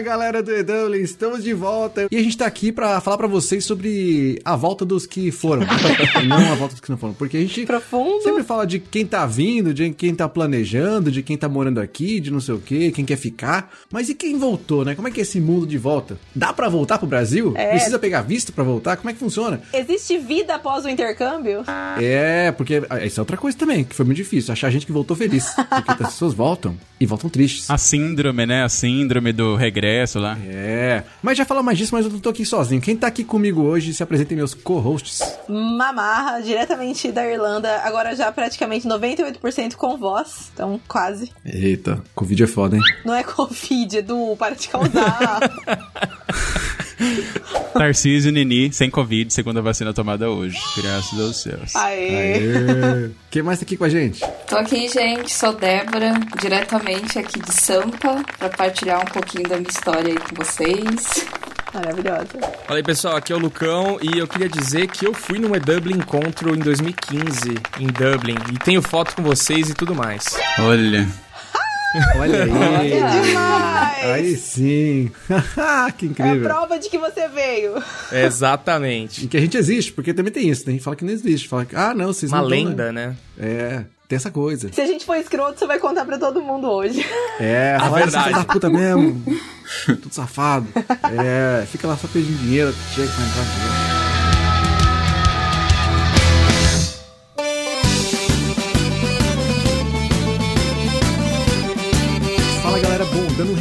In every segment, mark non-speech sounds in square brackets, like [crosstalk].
Fala galera do EW, estamos de volta. E a gente tá aqui pra falar pra vocês sobre a volta dos que foram. [laughs] não a volta dos que não foram. Porque a gente Profundo. sempre fala de quem tá vindo, de quem tá planejando, de quem tá morando aqui, de não sei o quê, quem quer ficar. Mas e quem voltou, né? Como é que é esse mundo de volta? Dá pra voltar pro Brasil? É. Precisa pegar visto pra voltar? Como é que funciona? Existe vida após o intercâmbio? É, porque ah, isso é outra coisa também, que foi muito difícil. Achar gente que voltou feliz. Porque as pessoas voltam e voltam tristes. A síndrome, né? A síndrome do regresso lá. É. Mas já fala mais disso, mas eu não tô aqui sozinho. Quem tá aqui comigo hoje, se apresentem meus co-hosts. Mamarra, diretamente da Irlanda, agora já praticamente 98% com voz, então quase. Eita, Covid é foda, hein? Não é Covid, Edu, para de causar. [laughs] [laughs] Tarcísio Nini, sem Covid, segunda vacina tomada hoje. Graças aos céus. Aê. Aê. Quem mais tá aqui com a gente? Tô aqui, gente, sou Débora, diretamente aqui de Sampa, pra partilhar um pouquinho da minha história aí com vocês. Maravilhosa. Fala aí pessoal, aqui é o Lucão e eu queria dizer que eu fui num E-Dublin Encontro em 2015, em Dublin, e tenho foto com vocês e tudo mais. Olha. Olha aí. Olha. Demais! Aí sim. [laughs] que É a incrível. prova de que você veio. Exatamente. E que a gente existe, porque também tem isso. Tem gente que fala que não existe. Fala que, ah, não, vocês Uma não tão, lenda, né? É, tem essa coisa. Se a gente for escroto, você vai contar pra todo mundo hoje. É, fala, verdade. "Ah, filho da puta mesmo. Tudo safado. É, fica lá só pedindo dinheiro, chega pra entrar no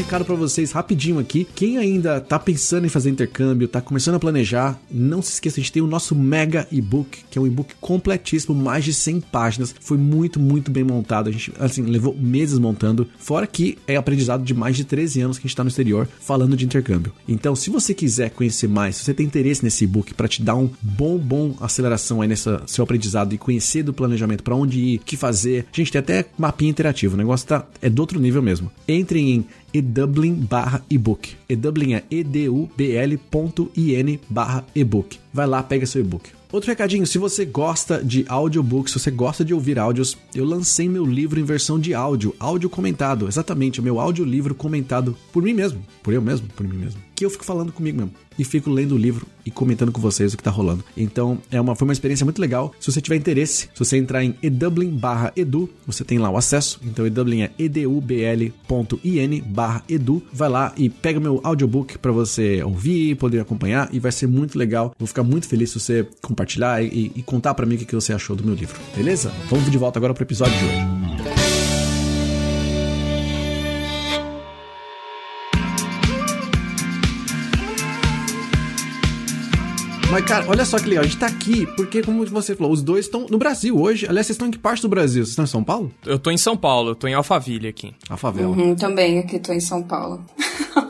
recado pra vocês rapidinho aqui. Quem ainda tá pensando em fazer intercâmbio, tá começando a planejar, não se esqueça, a gente tem o nosso mega e-book, que é um e-book completíssimo, mais de 100 páginas. Foi muito, muito bem montado. A gente, assim, levou meses montando. Fora que é aprendizado de mais de 13 anos que a gente tá no exterior falando de intercâmbio. Então, se você quiser conhecer mais, se você tem interesse nesse e-book para te dar um bom, bom aceleração aí nessa seu aprendizado e conhecer do planejamento para onde ir, o que fazer, gente tem até mapinha interativo. O negócio tá, é do outro nível mesmo. Entrem em edublin barra ebook. Edublin é edubl.in barra ebook. Vai lá, pega seu e-book. Outro recadinho, se você gosta de audiobooks, se você gosta de ouvir áudios, eu lancei meu livro em versão de áudio, áudio comentado, exatamente, o meu audiolivro comentado por mim mesmo, por eu mesmo, por mim mesmo, que eu fico falando comigo mesmo e fico lendo o livro e comentando com vocês o que tá rolando. Então, é uma, foi uma experiência muito legal. Se você tiver interesse, se você entrar em edublin barra edu, você tem lá o acesso. Então, edublin é edubl.in barra edu. Vai lá e pega meu audiobook para você ouvir, poder acompanhar e vai ser muito legal. Vou ficar muito feliz se você compartilhar e, e contar para mim o que você achou do meu livro. Beleza? Vamos de volta agora pro episódio de hoje. Mas, cara, olha só que legal. A gente tá aqui porque, como você falou, os dois estão no Brasil hoje. Aliás, vocês estão em que parte do Brasil? Vocês estão em São Paulo? Eu tô em São Paulo, eu tô em Alphaville aqui. A favela. Uhum, também, aqui tô em São Paulo. [laughs]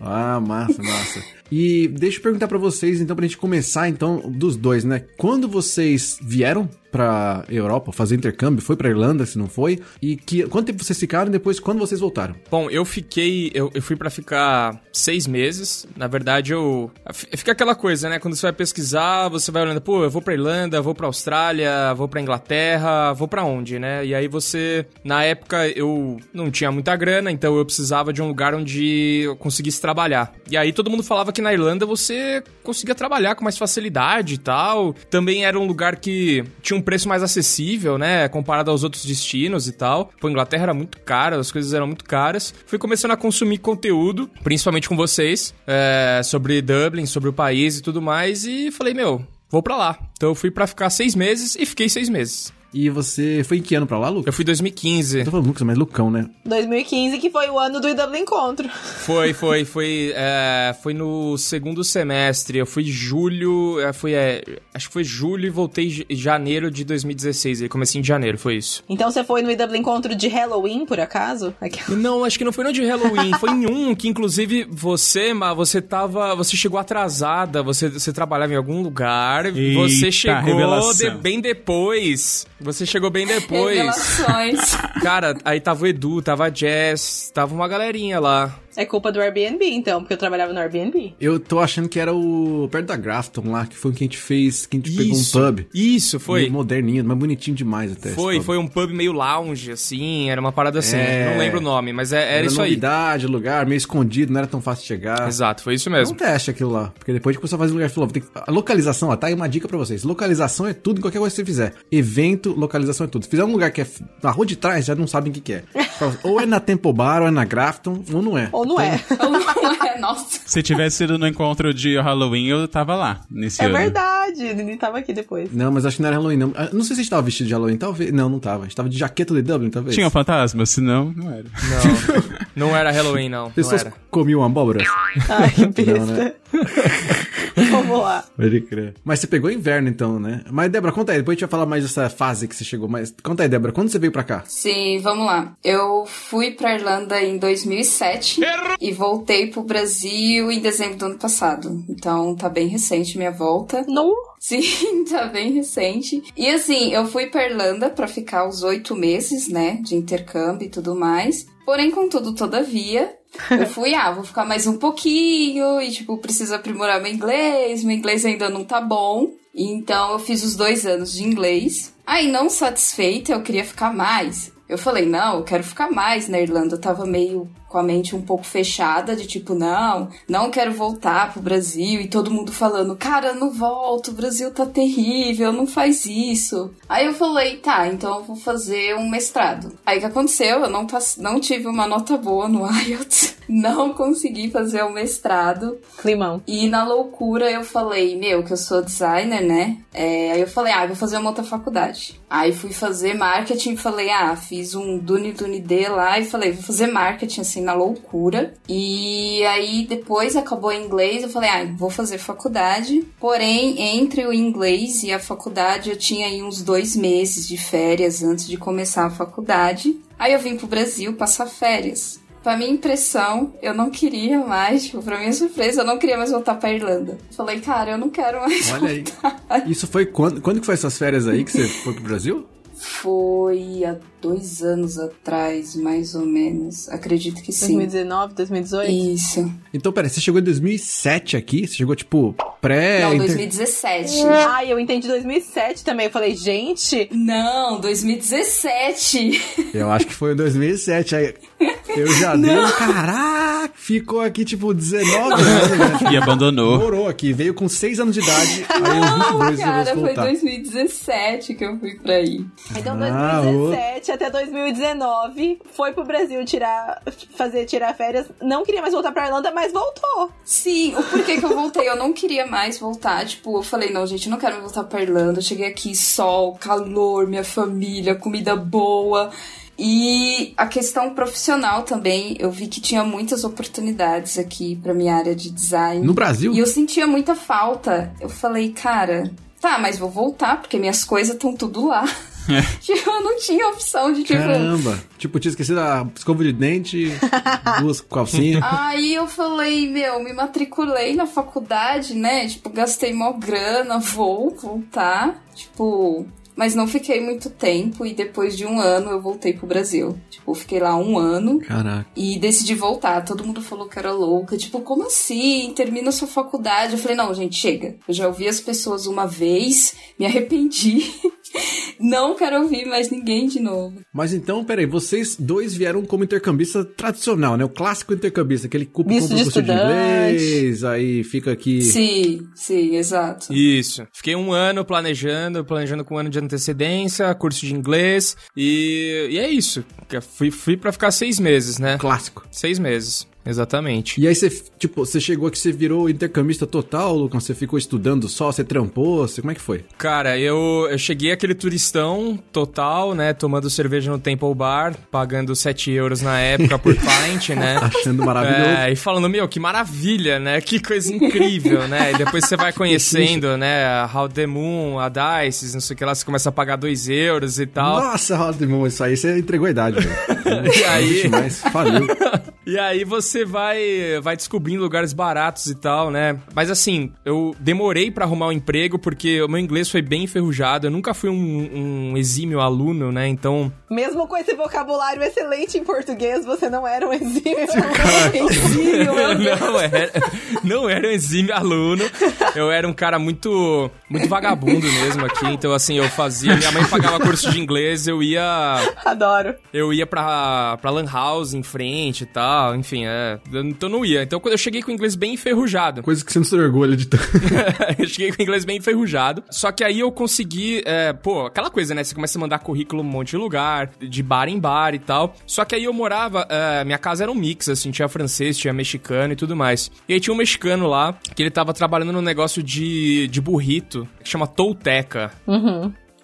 Ah, massa, massa. E deixa eu perguntar pra vocês, então, pra gente começar, então, dos dois, né? Quando vocês vieram pra Europa fazer intercâmbio, foi pra Irlanda, se não foi? E que, quanto tempo vocês ficaram e depois quando vocês voltaram? Bom, eu fiquei. Eu, eu fui pra ficar seis meses. Na verdade, eu. Fica aquela coisa, né? Quando você vai pesquisar, você vai olhando, pô, eu vou pra Irlanda, vou pra Austrália, vou pra Inglaterra, vou pra onde, né? E aí você. Na época, eu não tinha muita grana, então eu precisava de um lugar onde eu conseguisse trabalhar. E aí todo mundo falava que na Irlanda você conseguia trabalhar com mais facilidade e tal. Também era um lugar que tinha um preço mais acessível, né? Comparado aos outros destinos e tal. Pô, Inglaterra era muito cara, as coisas eram muito caras. Fui começando a consumir conteúdo, principalmente com vocês, é, sobre Dublin, sobre o país e tudo mais. E falei, meu, vou pra lá. Então eu fui pra ficar seis meses e fiquei seis meses. E você foi em que ano pra lá, Lucas? Eu fui em 2015. Eu tô falando Lucas, mas Lucão, né? 2015, que foi o ano do IW Encontro. Foi, [laughs] foi, foi. é, foi no segundo semestre. Eu fui em julho. é, foi, é, acho que foi julho e voltei em janeiro de 2016. Aí comecei em janeiro, foi isso. Então você foi no IW Encontro de Halloween, por acaso? Aquela- Não, acho que não foi no de Halloween. foi em um que, inclusive, você, mas você tava. Você chegou atrasada. Você, você trabalhava em algum lugar. Eita, você chegou de- bem depois. Você chegou bem depois. Revelações. Cara, aí tava o Edu, tava a Jess, tava uma galerinha lá. É culpa do Airbnb, então, porque eu trabalhava no Airbnb. Eu tô achando que era o. perto da Grafton lá, que foi o que a gente fez, que a gente pegou um Isso. pub. Isso, foi. Meio moderninho, mas bonitinho demais até. Foi, foi um pub meio lounge, assim, era uma parada assim. É. Não lembro o nome, mas é- era, Era isso aí. novidade, lugar, meio escondido, não era tão fácil de chegar. Exato, foi isso Foi um mesmo. teste aquilo lá. Porque depois a gente começou a fazer um lugar falou: tem que- a localização, ó, tá aí uma dica pra vocês. Localização é tudo em qualquer coisa que você fizer. Evento, localização é tudo. Se fizer um lugar que é na rua de trás, já não sabem o que, que é. [laughs] Ou é na Temple Bar, ou é na Grafton, ou não é. Ou não é. é, nossa. Se tivesse sido no encontro de Halloween, eu tava lá nesse É ano. verdade. Ele tava aqui depois. Não, mas acho que não era Halloween, não. Ah, Não sei se a gente tava vestido de Halloween, talvez. Não, não tava. A gente tava de jaqueta de Dublin, talvez. Tinha um fantasma? Se não, não era. Não, não era Halloween, não. Não Pessoas era. comiam abóboras. Ai, que besta. Não, né? Vamos lá. Pode crer. Mas você pegou inverno, então, né? Mas, Débora, conta aí. Depois a gente vai falar mais dessa fase que você chegou. Mas conta aí, Débora. Quando você veio pra cá? Sim, vamos lá. Eu fui pra Irlanda em 2007 e voltei pro Brasil em dezembro do ano passado. Então tá bem recente minha volta. Não. Sim, [laughs] tá bem recente. E assim, eu fui pra Irlanda pra ficar os oito meses, né, de intercâmbio e tudo mais. Porém, contudo, todavia, eu fui, ah, vou ficar mais um pouquinho e, tipo, preciso aprimorar meu inglês, meu inglês ainda não tá bom. Então, eu fiz os dois anos de inglês. Aí, não satisfeita, eu queria ficar mais. Eu falei, não, eu quero ficar mais na Irlanda. Eu tava meio com a mente um pouco fechada, de tipo, não, não quero voltar pro Brasil. E todo mundo falando, cara, não volto, o Brasil tá terrível, não faz isso. Aí eu falei, tá, então eu vou fazer um mestrado. Aí o que aconteceu? Eu não, não tive uma nota boa no [laughs] IELTS, não consegui fazer o mestrado. Climão. E na loucura eu falei, meu, que eu sou designer, né? É, aí eu falei, ah, vou fazer uma outra faculdade. Aí fui fazer marketing, falei, ah, fiz um Duni Duni D lá e falei, vou fazer marketing assim na loucura. E aí depois acabou em inglês, eu falei, ah, vou fazer faculdade. Porém, entre o inglês e a faculdade eu tinha aí uns dois meses de férias antes de começar a faculdade. Aí eu vim pro Brasil passar férias. Pra minha impressão, eu não queria mais, tipo, pra minha surpresa, eu não queria mais voltar pra Irlanda. Falei, cara, eu não quero mais Olha aí. voltar. Isso foi quando? Quando que foi essas férias aí que você foi pro Brasil? Foi dois anos atrás, mais ou menos. Acredito que sim. 2019, 2018. Isso. Então, peraí, você chegou em 2007 aqui? Você chegou, tipo, pré... Não, inter- 2017. Ai, eu entendi 2007 também. Eu falei, gente, Não, 2017. Eu acho que foi em 2007. Aí eu já [laughs] dei um caraca, ficou aqui, tipo, 19 anos, né? [laughs] E abandonou. Morou aqui, veio com 6 anos de idade, aí Não, 22 cara, foi voltar. 2017 que eu fui pra aí. Então, Ah, 2017 até 2019, foi pro Brasil tirar, fazer tirar férias. Não queria mais voltar pra Irlanda, mas voltou. Sim, o porquê que eu voltei? Eu não queria mais voltar. Tipo, eu falei, não, gente, eu não quero mais voltar pra Irlanda. Eu cheguei aqui, sol, calor, minha família, comida boa. E a questão profissional também, eu vi que tinha muitas oportunidades aqui pra minha área de design. No Brasil? E eu sentia muita falta. Eu falei, cara, tá, mas vou voltar, porque minhas coisas estão tudo lá. [laughs] tipo, eu não tinha opção de, tipo, Caramba. Tipo, tinha esquecido a escova de dente, [laughs] duas calcinhas. Aí eu falei, meu, me matriculei na faculdade, né? Tipo, gastei mó grana, vou voltar. Tipo, mas não fiquei muito tempo e depois de um ano eu voltei pro Brasil. Tipo, fiquei lá um ano Caraca. e decidi voltar. Todo mundo falou que era louca. Tipo, como assim? Termina sua faculdade. Eu falei, não, gente, chega. Eu já ouvi as pessoas uma vez, me arrependi. [laughs] não quero ouvir mais ninguém de novo. Mas então, peraí, vocês dois vieram como intercambista tradicional, né? O clássico intercambista, aquele Visto um de curso de inglês, aí fica aqui... Sim, sim, exato. Isso. Fiquei um ano planejando, planejando com um ano de antecedência, curso de inglês. E, e é isso. Fui, fui pra ficar seis meses, né? Clássico. Seis meses, exatamente. E aí você, tipo, você chegou aqui, você virou intercambista total, Lucas? Você ficou estudando só, você trampou, você, como é que foi? Cara, eu, eu cheguei aquele turistão total, né? Tomando cerveja no Temple Bar, pagando 7 euros na época por [laughs] pint, né? Achando maravilhoso. É, e falando, meu, que maravilha, né? Que coisa incrível, né? E depois você vai [laughs] conhecendo, né? A How the Moon, a Dice, não sei o que lá, você começa a pagar 2 euros e tal. Nossa, Rodimon, isso aí você entregou a idade, velho. [laughs] E aí? Não mais. E aí você vai vai descobrindo lugares baratos e tal, né? Mas assim, eu demorei pra arrumar um emprego porque o meu inglês foi bem enferrujado. Eu nunca fui um, um exímio aluno, né? Então. Mesmo com esse vocabulário excelente em português, você não era um exímio [laughs] aluno. exímio, não era, não era um exímio aluno. Eu era um cara muito muito vagabundo mesmo aqui. Então assim, eu fazia, minha mãe pagava curso de inglês, eu ia Adoro. eu ia pra, pra Lan House em frente e tal, enfim, é. eu- Então eu não ia. Então quando eu cheguei com o inglês bem enferrujado. Coisa que você não se orgulha de tanto. [laughs] eu cheguei com o inglês bem enferrujado. Só que aí eu consegui, é, pô, aquela coisa, né? Você começa a mandar currículo um monte de lugar, de bar em bar e tal. Só que aí eu morava, é, minha casa era um mix, assim, tinha francês, tinha mexicano e tudo mais. E aí tinha um mexicano lá, que ele tava trabalhando num negócio de, de burrito, que chama Tolteca.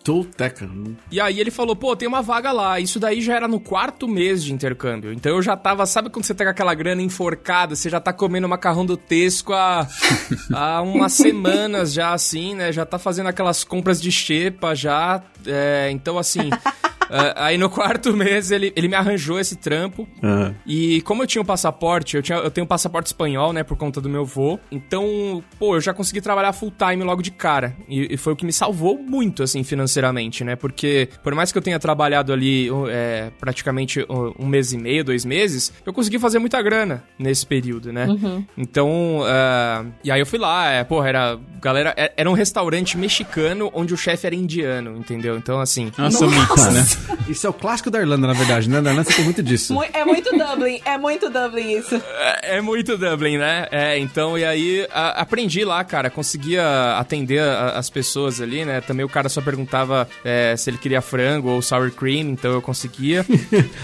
Tolteca. E aí ele falou, pô, tem uma vaga lá. Isso daí já era no quarto mês de intercâmbio. Então eu já tava, sabe quando você tá com aquela grana enforcada, você já tá comendo macarrão do Tesco há, [laughs] há umas semanas já, assim, né? Já tá fazendo aquelas compras de xepa já. É, então, assim. É, aí no quarto mês ele, ele me arranjou esse trampo. Ah. E como eu tinha um passaporte, eu, tinha, eu tenho um passaporte espanhol, né, por conta do meu vô. Então, pô, eu já consegui trabalhar full time logo de cara. E, e foi o que me salvou muito, assim, financeiramente, né? Porque, por mais que eu tenha trabalhado ali é, praticamente um mês e meio, dois meses, eu consegui fazer muita grana nesse período, né? Então, é, e aí eu fui lá, é, porra, era, galera, é- era um restaurante mexicano onde o chefe era indiano, entendeu? Então, assim, Nossa, mix, né? Isso é o clássico da Irlanda, na verdade, né? Na Irlanda você tem muito disso. É muito Dublin, é muito Dublin isso. É, é muito Dublin, né? É, então, e aí a- aprendi lá, cara, conseguia atender a- as pessoas ali, né? Também o cara só perguntava é, se ele queria frango ou sour cream, então eu conseguia.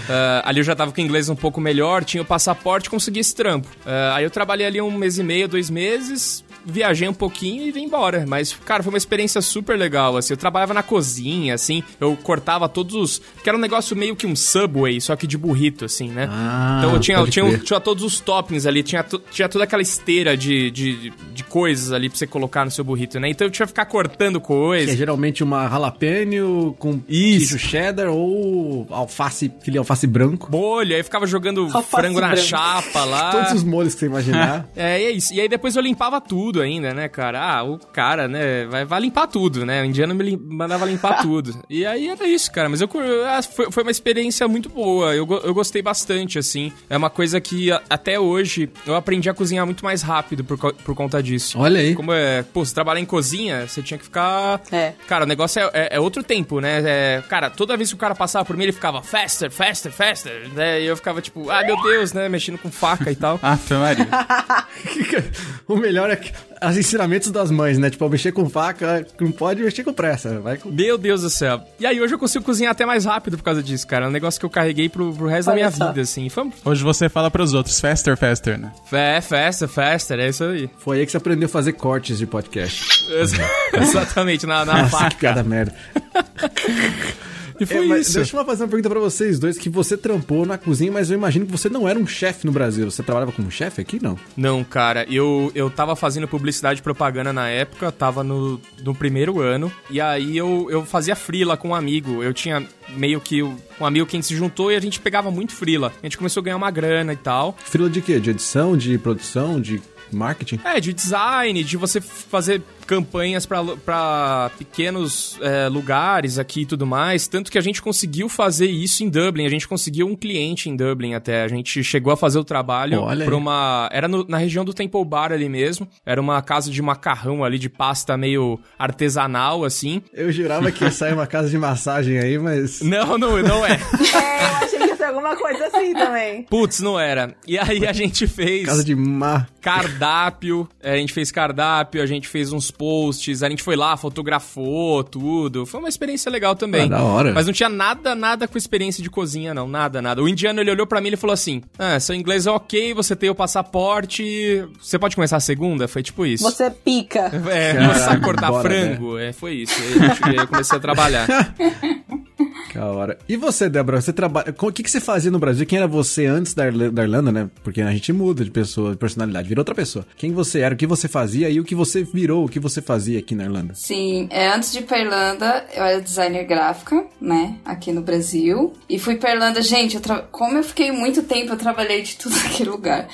Ah, [laughs] ali eu já tava com o inglês um pouco melhor, tinha o passaporte, consegui esse trampo. Ah, aí eu trabalhei ali um mês e meio, dois meses, viajei um pouquinho e vim embora. Mas, cara, foi uma experiência super legal, assim. Eu trabalhava na cozinha, assim, eu cortava todos os... Que era um negócio meio que um Subway, só que de burrito, assim, né? Ah, então eu tinha, eu tinha, tinha todos os toppings ali, tinha, tinha toda aquela esteira de, de, de coisas ali pra você colocar no seu burrito, né? Então eu tinha que ficar cortando Que é coisas. geralmente uma jalapeno com Isso. queijo cheddar ou alface, aquele alface branco. Bolha, aí ficava jogando Alface frango na branco. chapa lá. Todos os molhos que você imaginar. [laughs] É, e é isso. E aí depois eu limpava tudo ainda, né, cara? Ah, o cara, né, vai, vai limpar tudo, né? O indiano me lim- mandava limpar [laughs] tudo. E aí era isso, cara. Mas eu, ah, foi, foi uma experiência muito boa. Eu, eu gostei bastante, assim. É uma coisa que a- até hoje eu aprendi a cozinhar muito mais rápido por, por conta disso. Olha aí. Como é, pô, você trabalhar em cozinha, você tinha que ficar. É. Cara, o negócio é, é- é outro tempo, né? É, cara, toda vez que o cara passava por mim, ele ficava faster, faster, faster. Né? E eu ficava tipo, ah, meu Deus, né? Mexendo com faca e tal. [laughs] Ah, Maria. [laughs] o melhor é que [laughs] os ensinamentos das mães, né? Tipo, mexer com faca, não pode mexer com pressa. Vai com... Meu Deus do céu. E aí hoje eu consigo cozinhar até mais rápido por causa disso, cara. É um negócio que eu carreguei pro, pro resto da Olha minha só. vida, assim. Foi Hoje você fala pros outros, faster, faster, né? é, faster, faster, é isso aí. Foi aí que você aprendeu a fazer cortes de podcast. Ex- [laughs] Exatamente, na, na faca. piada merda. [laughs] E foi É, mas isso. Deixa eu fazer uma pergunta pra vocês dois, que você trampou na cozinha, mas eu imagino que você não era um chefe no Brasil. Você trabalhava como chefe aqui, não? Não, cara, eu, eu tava fazendo publicidade e propaganda na época, tava no, no primeiro ano, e aí eu, eu fazia frila com um amigo. Eu tinha meio que um amigo que a gente se juntou e a gente pegava muito frila. A gente começou a ganhar uma grana e tal. Frila de quê? De edição, de produção, de marketing? É, de design, de você fazer campanhas pra pequenos é, lugares aqui e tudo mais. Tanto que a gente conseguiu fazer isso em Dublin. A gente conseguiu um cliente em Dublin até. A gente chegou a fazer o trabalho pra uma. Era no- na região do Temple Bar ali mesmo. Era uma casa de macarrão ali, de pasta meio artesanal, assim. Eu jurava que ia sair uma casa de massagem aí, mas. Não, não, não é. É, que alguma coisa assim também. [laughs] Putz, não era. E aí a gente fez. Casa de mar. cardápio, é, a gente fez cardápio, a gente fez uns posts, a gente foi lá, fotografou tudo. Foi uma experiência legal também. Ah, da hora. Mas não tinha nada, nada com experiência de cozinha, não. Nada, nada. O indiano, ele olhou pra mim e falou assim, ah, seu inglês é ok, você tem o passaporte, você pode começar a segunda? Foi tipo isso. Você pica. É, você sabe cortar bora, frango? É, foi isso. Aí, a eu comecei a trabalhar. [laughs] Da hora. E você, Débora, você trabalha. O que, que você fazia no Brasil? Quem era você antes da, da Irlanda, né? Porque a gente muda de pessoa, de personalidade, vira outra pessoa. Quem você era, o que você fazia e o que você virou, o que você fazia aqui na Irlanda? Sim, é, antes de ir pra Irlanda, eu era designer gráfica, né, aqui no Brasil. E fui pra Irlanda, gente, eu tra- como eu fiquei muito tempo, eu trabalhei de tudo [laughs] naquele lugar.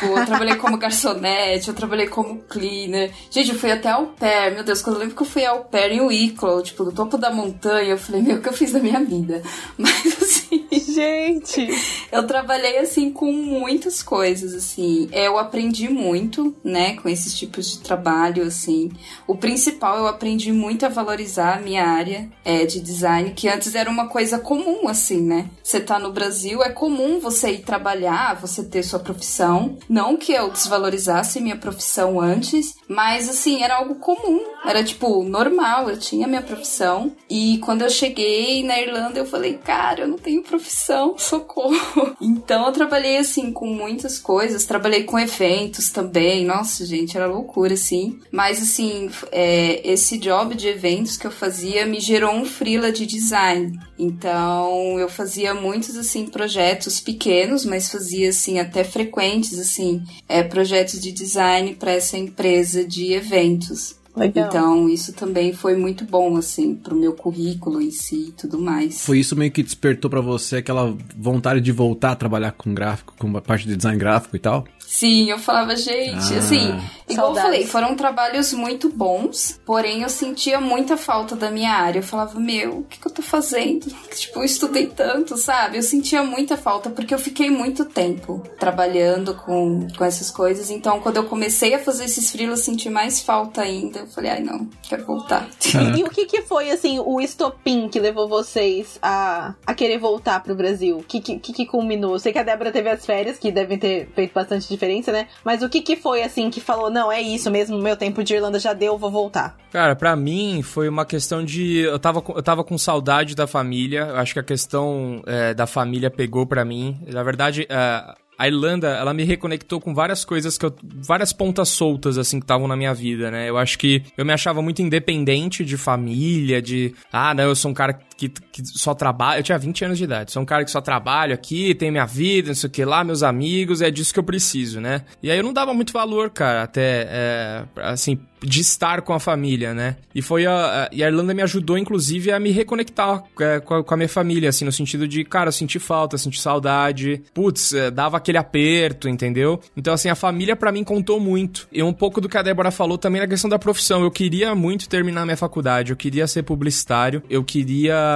Tipo, eu trabalhei como garçonete, eu trabalhei como cleaner. Gente, eu fui até au pair, meu Deus, quando eu lembro que eu fui au pair em Wicklow, tipo, do topo da montanha, eu falei, meu, o que eu fiz da minha vida? [laughs] Mas, assim... Gente! Eu trabalhei assim com muitas coisas assim. Eu aprendi muito, né, com esses tipos de trabalho assim. O principal eu aprendi muito a valorizar a minha área é, de design, que antes era uma coisa comum assim, né? Você tá no Brasil, é comum você ir trabalhar, você ter sua profissão. Não que eu desvalorizasse minha profissão antes, mas assim, era algo comum. Era tipo normal, eu tinha minha profissão. E quando eu cheguei na Irlanda, eu falei, cara, eu não tenho profissão, [laughs] socorro. Então eu trabalhei assim com muitas coisas, trabalhei com eventos também. Nossa, gente, era loucura, assim. Mas assim, é, esse job de eventos que eu fazia me gerou um freela de design. Então eu fazia muitos assim projetos pequenos, mas fazia assim até frequentes assim, é, projetos de design para essa empresa de eventos. Legal. Então, isso também foi muito bom, assim, pro meu currículo em si e tudo mais. Foi isso meio que despertou pra você aquela vontade de voltar a trabalhar com gráfico, com a parte de design gráfico e tal? Sim, eu falava, gente, Ah. assim, igual eu Saudades. falei, foram trabalhos muito bons, porém eu sentia muita falta da minha área. Eu falava, meu, o que, que eu tô fazendo? [laughs] Tipo, eu estudei tanto, sabe? Eu sentia muita falta porque eu fiquei muito tempo trabalhando com, com essas coisas. Então, quando eu comecei a fazer esses freelas, eu senti mais falta ainda. Eu falei, ai, não, quero voltar. [laughs] E o que, que foi, assim, o estopim que levou vocês a, a querer voltar pro Brasil? O que, que, que culminou? Eu sei que a Débora teve as férias, que devem ter feito bastante diferença, né? Mas o que, que foi, assim, que falou, não, é isso mesmo, meu tempo de Irlanda já deu, vou voltar? Cara, pra mim foi uma questão de. Eu tava, eu tava com saudade da família. Eu acho que a questão é, da família pegou pra mim. Na verdade, é, a Irlanda, ela me reconectou com várias coisas que eu. várias pontas soltas, assim, que estavam na minha vida, né? Eu acho que eu me achava muito independente de família, de. Ah, não, eu sou um cara que, que só trabalha. Eu tinha 20 anos de idade. Sou um cara que só trabalho aqui, tenho minha vida, não sei o que lá, meus amigos, é disso que eu preciso, né? E aí eu não dava muito valor, cara, até. É, assim, de estar com a família, né? E foi a, e a Irlanda me ajudou, inclusive, a me reconectar é, com, a, com a minha família, assim, no sentido de, cara, eu senti falta, senti saudade, putz, é, dava aquele aperto, entendeu? Então, assim, a família pra mim contou muito. E um pouco do que a Débora falou também na questão da profissão. Eu queria muito terminar minha faculdade, eu queria ser publicitário, eu queria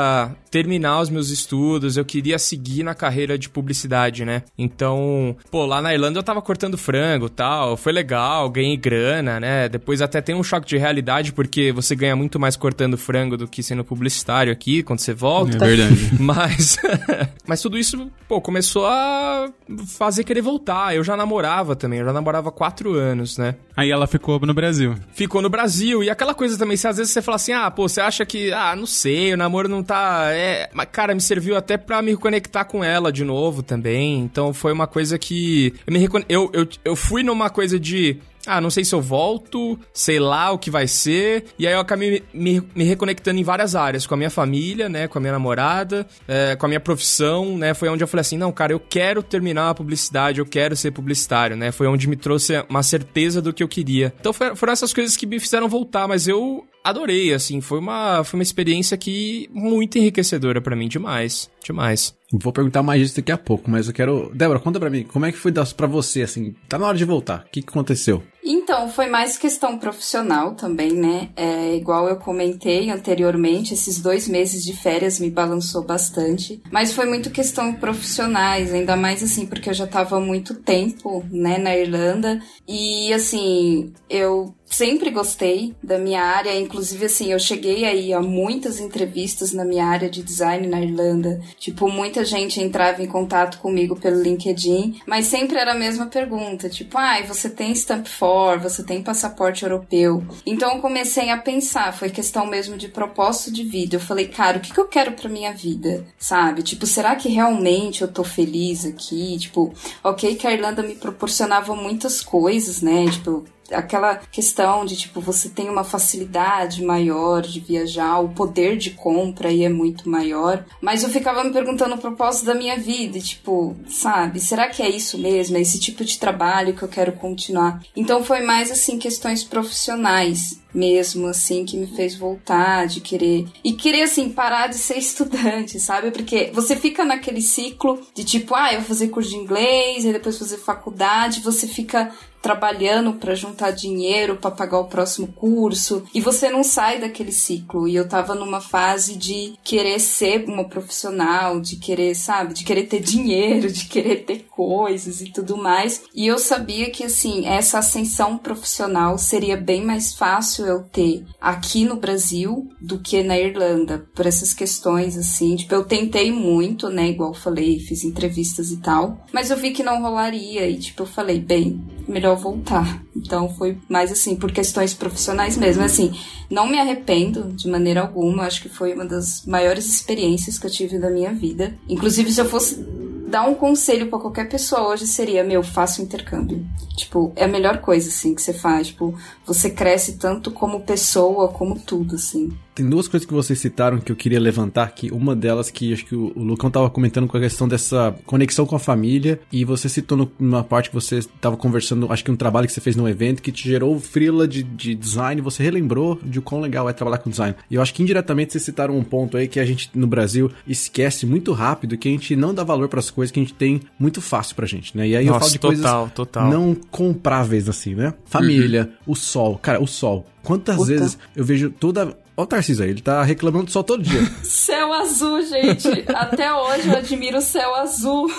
terminar os meus estudos, eu queria seguir na carreira de publicidade, né? Então, pô, lá na Irlanda eu tava cortando frango tal, foi legal, ganhei grana, né? Depois até tem um choque de realidade, porque você ganha muito mais cortando frango do que sendo publicitário aqui, quando você volta. É verdade. [laughs] Mas, [laughs] mas tudo isso, pô, começou a fazer querer voltar. Eu já namorava também, eu já namorava há quatro anos, né? Aí ela ficou no Brasil. Ficou no Brasil. E aquela coisa também, se às vezes você fala assim, ah, pô, você acha que, ah, não sei, o namoro não tá. É... Cara, me serviu até pra me conectar com ela de novo também. Então foi uma coisa que. Eu, me recone... eu, eu, eu fui numa coisa de. Ah, não sei se eu volto, sei lá o que vai ser. E aí eu acabei me, me reconectando em várias áreas, com a minha família, né? Com a minha namorada, é, com a minha profissão, né? Foi onde eu falei assim, não, cara, eu quero terminar a publicidade, eu quero ser publicitário, né? Foi onde me trouxe uma certeza do que eu queria. Então foram essas coisas que me fizeram voltar, mas eu adorei, assim, foi uma, foi uma experiência que muito enriquecedora pra mim, demais, demais. Vou perguntar mais disso daqui a pouco, mas eu quero. Débora, conta pra mim, como é que foi pra você, assim? Tá na hora de voltar. O que, que aconteceu? Então, foi mais questão profissional também, né? É, igual eu comentei anteriormente, esses dois meses de férias me balançou bastante. Mas foi muito questão profissionais, ainda mais assim, porque eu já tava há muito tempo, né, na Irlanda. E assim, eu sempre gostei da minha área, inclusive assim, eu cheguei aí a muitas entrevistas na minha área de design na Irlanda. Tipo, muita gente entrava em contato comigo pelo LinkedIn, mas sempre era a mesma pergunta, tipo, ai, você tem Stamp 4, você tem passaporte europeu. Então eu comecei a pensar, foi questão mesmo de propósito de vida. Eu falei, cara, o que, que eu quero pra minha vida? Sabe? Tipo, será que realmente eu tô feliz aqui? Tipo, ok que a Irlanda me proporcionava muitas coisas, né? Tipo, aquela questão de tipo você tem uma facilidade maior de viajar, o poder de compra aí é muito maior. Mas eu ficava me perguntando o propósito da minha vida, tipo, sabe, será que é isso mesmo? É esse tipo de trabalho que eu quero continuar? Então foi mais assim questões profissionais mesmo, assim, que me fez voltar, de querer. E querer, assim, parar de ser [laughs] estudante, sabe? Porque você fica naquele ciclo de tipo, ah, eu vou fazer curso de inglês, e depois fazer faculdade, você fica trabalhando para juntar dinheiro para pagar o próximo curso e você não sai daquele ciclo. E eu tava numa fase de querer ser uma profissional, de querer, sabe, de querer ter dinheiro, de querer ter coisas e tudo mais. E eu sabia que assim, essa ascensão profissional seria bem mais fácil eu ter aqui no Brasil do que na Irlanda, por essas questões assim. Tipo, eu tentei muito, né, igual falei, fiz entrevistas e tal, mas eu vi que não rolaria e tipo, eu falei, bem, melhor voltar. Então foi mais assim, por questões profissionais mesmo. Assim, não me arrependo de maneira alguma. Acho que foi uma das maiores experiências que eu tive da minha vida. Inclusive, se eu fosse dar um conselho para qualquer pessoa hoje seria, meu, faça o intercâmbio. Tipo, é a melhor coisa, assim, que você faz. Tipo, você cresce tanto como pessoa, como tudo, assim. Tem duas coisas que vocês citaram que eu queria levantar aqui. Uma delas que acho que o, o Lucão tava comentando com a questão dessa conexão com a família. E você citou numa parte que você tava conversando, acho que um trabalho que você fez num evento que te gerou frila de, de design. Você relembrou de quão legal é trabalhar com design. E eu acho que indiretamente vocês citaram um ponto aí que a gente no Brasil esquece muito rápido, que a gente não dá valor para as coisas que a gente tem muito fácil pra gente, né? E aí Nossa, eu falo de total, coisas total. não compráveis assim, né? Família, o sol. Cara, o sol. Quantas Puta. vezes eu vejo toda. Olha o Tarcísio aí, ele tá reclamando do sol todo dia. [laughs] Céu azul, gente. Até hoje eu admiro o céu azul.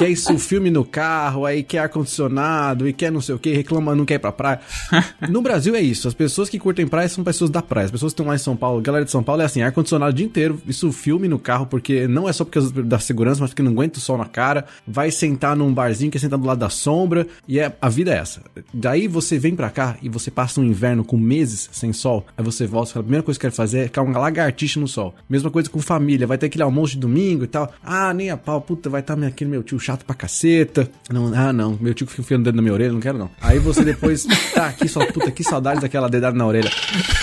Quer isso, filme no carro, aí quer ar-condicionado e quer não sei o que, reclama, não quer ir pra praia. [laughs] No Brasil é isso, as pessoas que curtem praia são pessoas da praia. As pessoas que estão lá em São Paulo, galera de São Paulo é assim, ar-condicionado o dia inteiro, isso filme no carro, porque não é só porque da segurança, mas porque não aguenta o sol na cara, vai sentar num barzinho, quer sentar do lado da sombra, e é, a vida é essa. Daí você vem pra cá e você passa um inverno com meses sem sol, aí você volta e a primeira coisa que eu quero fazer é ficar uma lagartixa no sol. Mesma coisa com família, vai ter aquele almoço de domingo e tal. Ah, nem a pau, puta, vai estar tá aquele meu tio chato pra caceta. Não, ah, não, meu tio fica enfiando o dedo na minha orelha, não quero não. Aí você depois [laughs] tá aqui, só, puta, que saudade daquela dedada na orelha.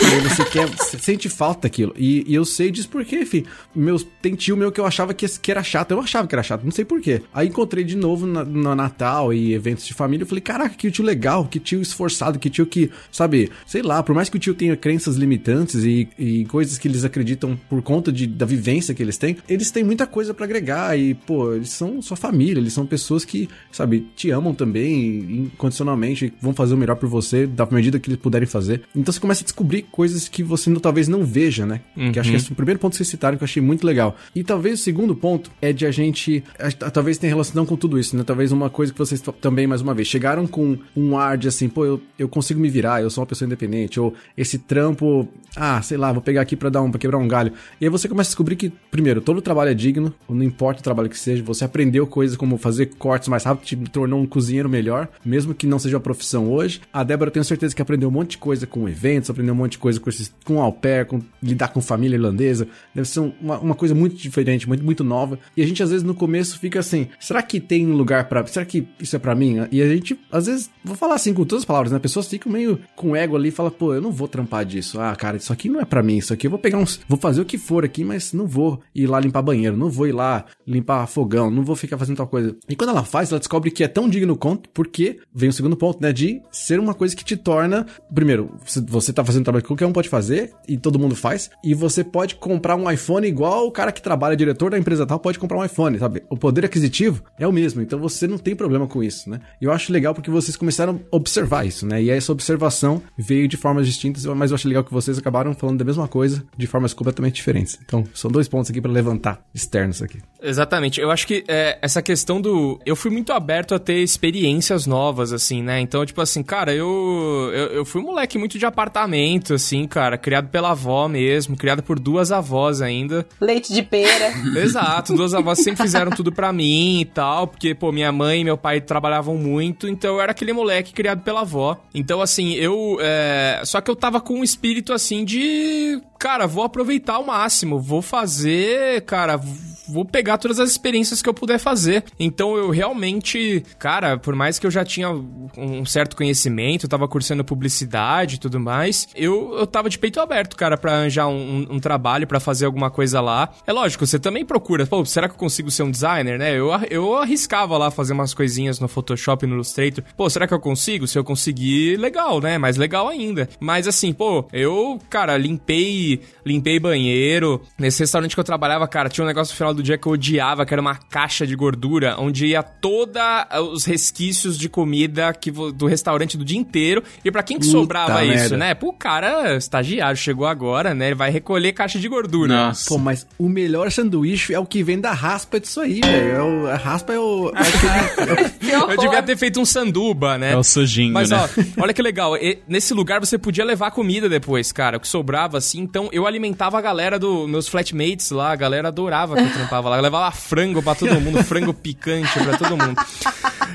E aí você quer, você sente falta daquilo. E, e eu sei disso porque, enfim, meus, tem tio meu que eu achava que, que era chato. Eu achava que era chato, não sei porquê. Aí encontrei de novo na- no Natal e eventos de família. Eu falei, caraca, que tio legal, que tio esforçado, que tio que, sabe, sei lá, por mais que o tio tenha crenças limitantes e, e coisas que eles acreditam por conta de, da vivência que eles têm, eles têm muita coisa pra agregar e, pô, eles são sua família, eles são pessoas que, sabe, te amam também incondicionalmente, e vão fazer o melhor por você da medida que eles puderem fazer. Então você começa a descobrir coisas que você não- talvez não veja, né? Que acho que esse é o primeiro ponto que vocês citaram que eu achei muito legal. E talvez o segundo ponto é de a gente, que talvez tenha relação com tudo isso, né? Talvez uma coisa que vocês também, mais uma vez, chegaram com um ar de assim, pô, eu, eu consigo me virar, eu sou uma pessoa independente, ou esse trampo, ah, sei lá, vou pegar aqui pra dar um, pra quebrar um galho. E aí você começa a descobrir que, primeiro, todo trabalho é digno, não importa o trabalho que seja, você aprendeu coisas como fazer cortes mais rápido, te tornou um cozinheiro melhor, mesmo que não seja uma profissão hoje. A Débora, eu tenho certeza que aprendeu um monte de coisa com eventos, aprendeu um monte de coisa com, esses, com au pair, com lidar com família irlandesa. Deve ser uma, uma coisa muito diferente, muito, muito nova. E a gente, às vezes, no começo fica assim, será que tem lugar pra... Será que isso é pra mim? E a gente, às vezes, vou falar assim com todas as palavras, né? Pessoas ficam meio com ego ali e falam, pô, eu não vou trampar disso. Ah, cara, isso aqui não é pra mim. Isso aqui eu vou pegar uns... Vou fazer o que for aqui, mas não vou ir lá limpar banheiro, não vou ir lá limpar fogão, não vou ficar fazendo tal coisa. E quando ela faz, ela descobre que é tão digno quanto, porque vem o segundo ponto, né? De ser uma coisa que te torna. Primeiro, você- tá fazendo um trabalho que qualquer um pode fazer, e todo mundo faz, e você pode comprar um iPhone igual o cara que trabalha, diretor da empresa tal, pode comprar um iPhone, sabe? O poder aquisitivo é o mesmo, então você não tem problema com isso, né? E eu acho legal porque vocês começaram a observar isso, né? E essa observação veio de formas distintas, mas eu acho legal que vocês acabaram falando da mesma coisa de formas completamente diferentes. Então, são dois pontos aqui pra levantar externos aqui. Exatamente. Eu acho que é, essa questão do. Eu fui muito aberto a ter experiências novas, assim, né? Então, tipo assim, cara, eu, eu, eu fui um moleque muito de apartamento, assim, cara, criado pela avó mesmo, criado por duas avós ainda. Leite de pera. [laughs] Exato, duas avós sempre fizeram tudo pra mim e tal, porque, pô, minha mãe e meu pai trabalhavam muito, então eu era aquele moleque criado pela avó. Então, assim, eu. é, Só que eu tava com um espírito assim de. Cara, vou aproveitar ao máximo, vou fazer, cara. vou pegar todas as experiências que eu puder fazer. Então eu realmente, cara, por mais que eu já tinha um certo conhecimento, eu tava cursando publicidade e tudo mais, eu, eu tava de peito aberto, cara, pra arranjar um, um, um trabalho, para fazer alguma coisa lá. É lógico, você também procura, pô, será que eu consigo ser um designer, né? Eu, eu arriscava lá fazer umas coisinhas no Photoshop no Illustrator. Pô, será que eu consigo? Se eu conseguir, legal, né? Mais legal ainda. Mas assim, pô, eu, cara, limpei, limpei banheiro. Nesse restaurante que eu trabalhava, cara, tinha um negócio no final do dia que eu odiava, que era uma caixa de gordura, onde ia toda os resquícios de comida que, do restaurante do dia inteiro. E para quem que Puta sobrava isso, merda. né? Pô, o cara, estagiário, chegou agora, né? Ele vai recolher caixa de gordura. Nossa. Pô, mas o melhor sanduíche é o que vem da raspa disso aí, velho. É o- A raspa é o. é [laughs] horror. Eu devia ter feito um sanduba, né? É o sujinho, Mas né? ó, olha que legal. e- Nesse lugar você podia levar comida depois, cara. O que sobrava assim. Então eu alimentava a galera do meus flatmates lá. A galera adorava que eu trampava lá. Eu levava frango pra todo mundo, frango picante pra todo mundo.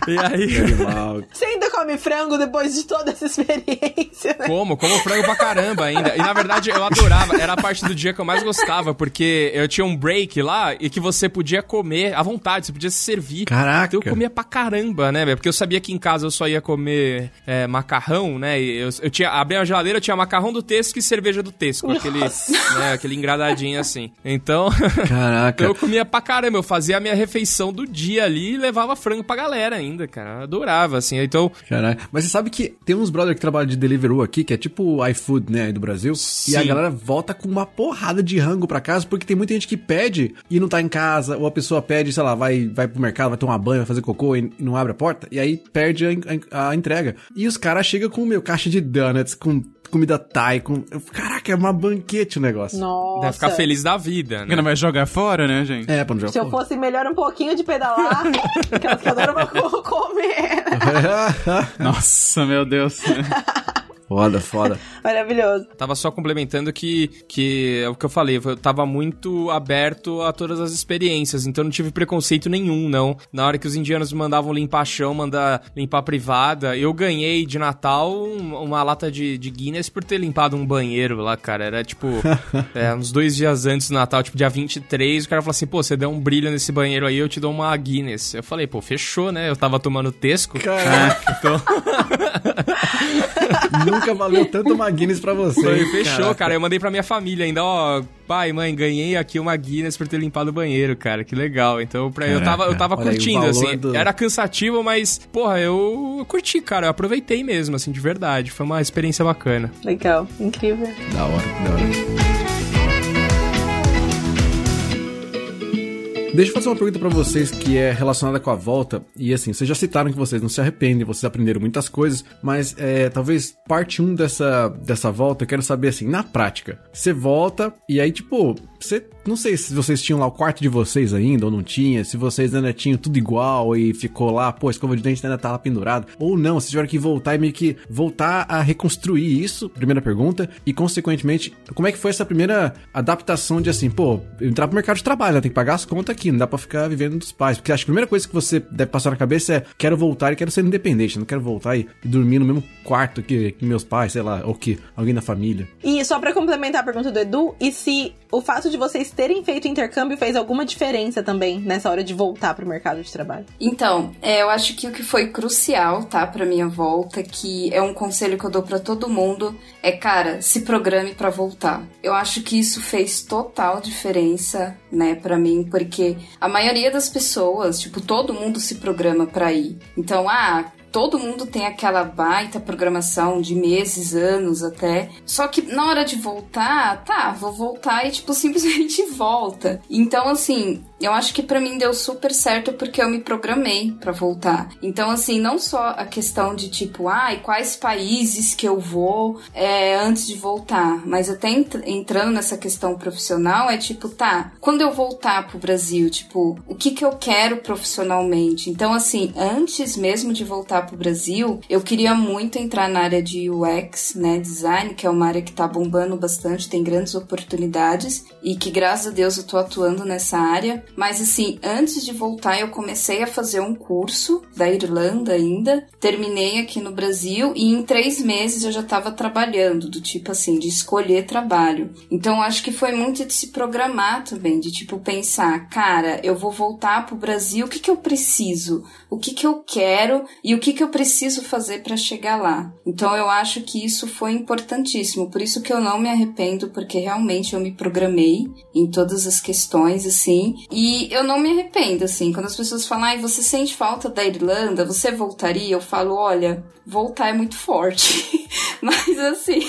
E aí. Animal. Você ainda come frango depois de toda essa experiência, né? Como? Como frango pra caramba ainda. E na verdade eu adorava. Era a parte do dia que eu mais gostava, porque eu tinha um break lá e que você podia comer à vontade, você podia se servir. Caraca. Então eu comia pra caramba, né, velho? Porque eu sabia que em casa eu só ia comer é, macarrão, né? E eu, eu tinha, abri a geladeira, eu tinha macarrão do Tesco e cerveja do Tesco. Aquele, né, aquele engradadinho assim. Então, Caraca. [laughs] eu comia pra caramba. Eu fazia a minha refeição do dia ali e levava frango pra galera ainda, cara. Eu adorava, assim. Então, Caraca. Mas você sabe que tem uns brother que trabalham de Deliveroo aqui, que é tipo o iFood, né, aí do Brasil. E a Sim. galera volta com uma porrada de rango pra casa, porque tem muita gente que pede e não tá em casa, ou a pessoa pede, sei lá, vai, vai pro mercado, vai tomar banho, vai fazer cocô e não abre a porta, e aí perde a, en- a entrega. E os caras chegam com, meu, caixa de donuts, com comida Thai, com... Caraca, é uma banquete o negócio. Nossa. deve ficar feliz da vida, Porque não né? vai jogar fora, né, gente? É, pra não jogar Se eu fora. fosse melhor um pouquinho de pedalar, [laughs] que adoram pra co- comer. [laughs] Nossa, meu Deus. foda, foda. Maravilhoso. Tava só complementando que, que é o que eu falei, eu tava muito aberto a todas as experiências, então não tive preconceito nenhum, não. Na hora que os indianos me mandavam limpar chão, mandar limpar privada, eu ganhei de Natal um- uma lata de, de Guinness por ter limpado um banheiro lá, cara. Era tipo, [laughs] é, uns dois dias antes do Natal, tipo dia 23, o cara falou assim, pô, você deu um brilho nesse banheiro aí, eu te dou uma Guinness. Eu falei, pô, fechou, né? Eu tava tomando Tesco. Caraca. [laughs] Então, [laughs] Nunca valeu tanto uma Guinness pra você. Hein? fechou, Caraca. cara. Eu mandei pra minha família ainda, ó. Pai, mãe, ganhei aqui uma Guinness por ter limpado o banheiro, cara. Que legal. Então, pra, eu tava, eu tava Olha aí curtindo, valor assim. do- Era cansativo, mas, porra, eu, eu curti, cara. Eu aproveitei mesmo, assim, de verdade. Foi uma experiência bacana. Legal. Incrível. Da hora, da hora. Deixa eu fazer uma pergunta pra vocês que é relacionada com a volta. E assim, vocês já citaram que vocês não se arrependem, vocês aprenderam muitas coisas, mas é, talvez parte 1 dessa, dessa volta, eu quero saber assim, na prática. Você volta e aí, tipo, você. Não sei se vocês tinham lá o quarto de vocês ainda, ou não tinha, se vocês ainda tinham tudo igual e ficou lá, pô, a escova de dente ainda tá lá pendurada. Ou não, vocês tiveram que voltar e meio que voltar a reconstruir isso, primeira pergunta, e consequentemente, como é que foi essa primeira adaptação de assim, pô, entrar pro mercado de trabalho, né? tem que pagar as contas aqui, não dá pra ficar vivendo dos pais. Porque acho que a primeira coisa que você deve passar na cabeça é, quero voltar e quero ser independente, não quero voltar e, dormir no mesmo quarto que, que meus pais, sei lá, ou que alguém da família. E só pra complementar a pergunta do Edu, e se o fato de vocês terem feito intercâmbio fez alguma diferença também nessa hora de voltar pro mercado de trabalho? Então, é, eu acho que o que foi crucial, tá, pra minha volta, que é um conselho que eu dou pra todo mundo, é, cara, se programe pra voltar. Eu acho que isso fez total diferença, né, pra mim, porque a maioria das pessoas, tipo, todo mundo se programa pra ir. Então, ah, todo mundo tem aquela baita programação de meses, anos até. Só que na hora de voltar, tá, vou voltar e tipo [laughs] simplesmente volta. Então assim, eu acho que pra mim deu super certo porque eu me programei pra voltar. Então assim, não só a questão de tipo, ai, quais países que eu vou é, antes de voltar, mas até ent- entrando nessa questão profissional é tipo, tá, quando eu voltar pro Brasil, tipo, o que que eu quero profissionalmente? Então assim, antes mesmo de voltar pro Brasil, eu queria muito entrar na área de UX, né, design, que é uma área que tá bombando bastante, tem grandes oportunidades e que graças a Deus eu tô atuando nessa área. Mas assim, antes de voltar, eu comecei a fazer um curso da Irlanda ainda. Terminei aqui no Brasil e em três meses eu já estava trabalhando, do tipo assim, de escolher trabalho. Então acho que foi muito de se programar também, de tipo pensar, cara, eu vou voltar pro Brasil, o que, que eu preciso? O que, que eu quero e o que, que eu preciso fazer para chegar lá? Então eu acho que isso foi importantíssimo. Por isso que eu não me arrependo, porque realmente eu me programei em todas as questões, assim. E eu não me arrependo, assim. Quando as pessoas falam, ai, você sente falta da Irlanda, você voltaria? Eu falo, olha, voltar é muito forte. [laughs] Mas assim.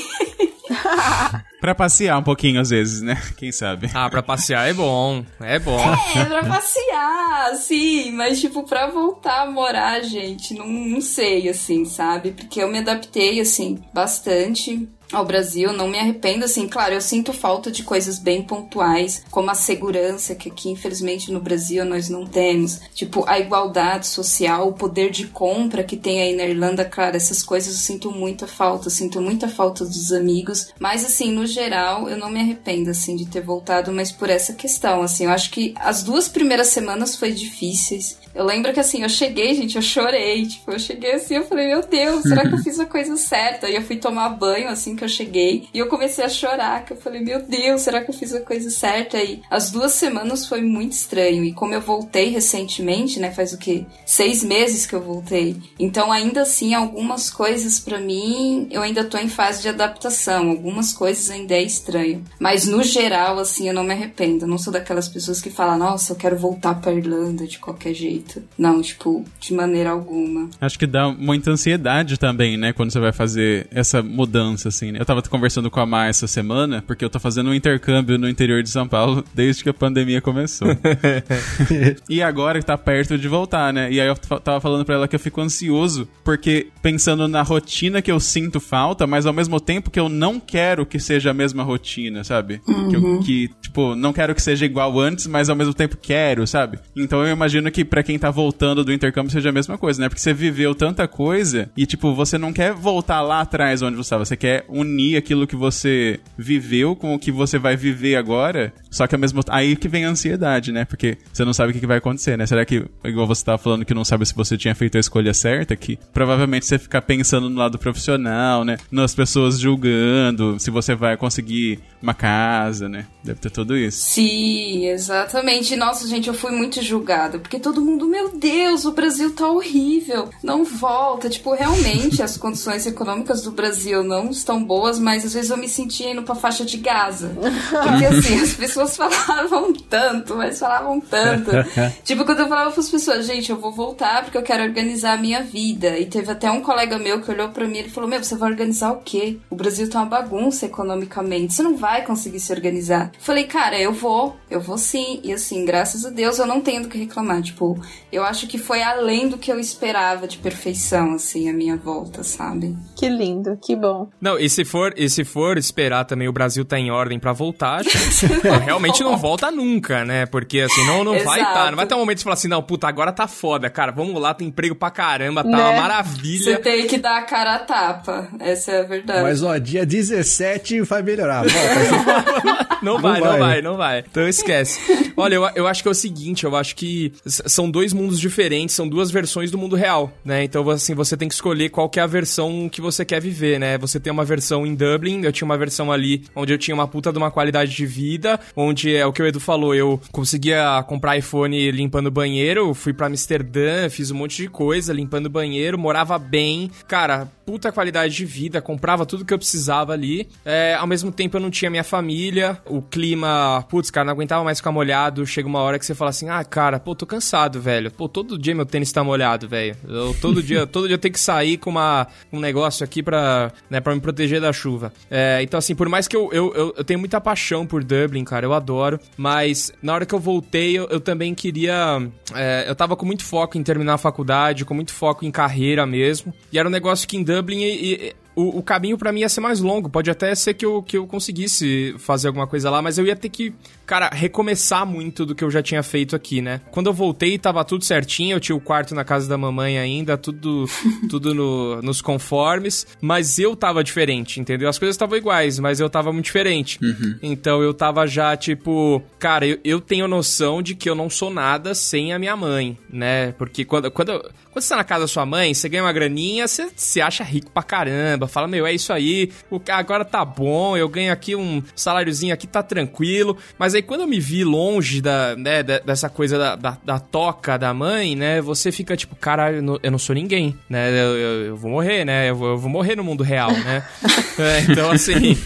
[laughs] pra passear um pouquinho às vezes, né? [laughs] Quem sabe? Ah, pra passear é bom. É bom. É, pra passear, sim. Mas, tipo, pra voltar a morar, gente, não, não sei, assim, sabe? Porque eu me adaptei, assim, bastante ao Brasil, não me arrependo, assim, claro, eu sinto falta de coisas bem pontuais, como a segurança, que aqui, infelizmente, no Brasil nós não temos, tipo, a igualdade social, o poder de compra que tem aí na Irlanda, claro, essas coisas eu sinto muita falta, eu sinto muita falta dos amigos, mas, assim, no geral, eu não me arrependo, assim, de ter voltado, mas por essa questão, assim, eu acho que as duas primeiras semanas foi difíceis, eu lembro que assim, eu cheguei, gente, eu chorei. Tipo, eu cheguei assim, eu falei, meu Deus, será que eu [laughs] fiz a coisa certa? E eu fui tomar banho assim que eu cheguei. E eu comecei a chorar, que eu falei, meu Deus, será que eu fiz a coisa certa? E as duas semanas foi muito estranho. E como eu voltei recentemente, né? Faz o quê? Seis meses que eu voltei. Então, ainda assim, algumas coisas para mim, eu ainda tô em fase de adaptação. Algumas coisas ainda é estranho. Mas no geral, assim, eu não me arrependo. Eu não sou daquelas pessoas que falam, nossa, eu quero voltar pra Irlanda de qualquer jeito. Não, tipo, de maneira alguma. Acho que dá muita ansiedade também, né? Quando você vai fazer essa mudança, assim. Né? Eu tava conversando com a Mar essa semana, porque eu tô fazendo um intercâmbio no interior de São Paulo desde que a pandemia começou. [laughs] e agora que tá perto de voltar, né? E aí eu tava falando pra ela que eu fico ansioso, porque pensando na rotina que eu sinto falta, mas ao mesmo tempo que eu não quero que seja a mesma rotina, sabe? Uhum. Que, eu, que, tipo, não quero que seja igual antes, mas ao mesmo tempo quero, sabe? Então eu imagino que para quem tá voltando do intercâmbio seja a mesma coisa, né? Porque você viveu tanta coisa e, tipo, você não quer voltar lá atrás onde você estava, você quer unir aquilo que você viveu com o que você vai viver agora, só que ao mesmo aí que vem a ansiedade, né? Porque você não sabe o que, que vai acontecer, né? Será que, igual você tava falando que não sabe se você tinha feito a escolha certa, que provavelmente você ficar pensando no lado profissional, né? Nas pessoas julgando, se você vai conseguir uma casa, né? Deve ter tudo isso. Sim, exatamente. Nossa, gente, eu fui muito julgada, porque todo mundo, meu Deus, o Brasil tá horrível, não volta. Tipo, realmente as [laughs] condições econômicas do Brasil não estão boas, mas às vezes eu me sentia indo pra faixa de Gaza. Porque assim, [laughs] as pessoas falavam tanto, mas falavam tanto. [laughs] tipo, quando eu falava pras pessoas, gente, eu vou voltar porque eu quero organizar a minha vida. E teve até um colega meu que olhou pra mim e falou: Meu, você vai organizar o quê? O Brasil tá uma bagunça economicamente, você não vai conseguir se organizar. Falei, cara, eu vou, eu vou sim. E assim, graças a Deus eu não tenho do que reclamar. Tipo, eu acho que foi além do que eu esperava de perfeição, assim, a minha volta, sabe? Que lindo, que bom. Não, e se for, e se for esperar também o Brasil tá em ordem para voltar, [laughs] realmente não volta nunca, né? Porque assim, não, não vai tá, não vai ter um momento de falar assim, não, puta, agora tá foda, cara, vamos lá, tem emprego pra caramba, tá né? uma maravilha. Você tem que dar a cara a tapa, essa é a verdade. Mas ó, dia 17 vai melhorar, volta. [laughs] não, vai, não vai, não vai, não vai. Então esquece. Olha, eu, eu acho que é o seguinte, eu acho que são dois mundos diferentes, são duas versões do mundo real, né? Então, assim, você tem que escolher qual que é a versão que você quer viver, né? Você tem uma versão em Dublin, eu tinha uma versão ali onde eu tinha uma puta de uma qualidade de vida, onde é o que o Edu falou, eu conseguia comprar iPhone limpando banheiro, fui para Amsterdã, fiz um monte de coisa limpando banheiro, morava bem, cara, puta qualidade de vida, comprava tudo que eu precisava ali. É, ao mesmo tempo eu não tinha minha família, o clima, putz, cara, não aguentava mais ficar molhado. Chega uma hora que você fala assim: "Ah, cara, pô, tô cansado, velho. Pô, todo dia meu tênis tá molhado, velho. Eu todo dia, [laughs] todo dia eu tenho que sair com uma um negócio aqui para, né, para me proteger da chuva". É, então assim, por mais que eu, eu, eu, eu, tenho muita paixão por Dublin, cara, eu adoro, mas na hora que eu voltei, eu, eu também queria é, eu tava com muito foco em terminar a faculdade, com muito foco em carreira mesmo. E era um negócio que em Dublin e, e, o, o caminho para mim ia ser mais longo. Pode até ser que eu, que eu conseguisse fazer alguma coisa lá, mas eu ia ter que, cara, recomeçar muito do que eu já tinha feito aqui, né? Quando eu voltei, tava tudo certinho. Eu tinha o quarto na casa da mamãe ainda, tudo, [laughs] tudo no, nos conformes. Mas eu tava diferente, entendeu? As coisas estavam iguais, mas eu tava muito diferente. Uhum. Então eu tava já, tipo, cara, eu, eu tenho noção de que eu não sou nada sem a minha mãe, né? Porque quando, quando, quando você tá na casa da sua mãe, você ganha uma graninha, você se acha rico pra caramba. Fala, meu, é isso aí, o, agora tá bom, eu ganho aqui um saláriozinho aqui, tá tranquilo. Mas aí quando eu me vi longe da, né, dessa coisa da, da, da toca da mãe, né? Você fica tipo, cara, eu não, eu não sou ninguém, né? Eu, eu, eu, vou morrer, né? Eu vou, eu vou morrer no mundo real, né? [laughs] é, então, assim.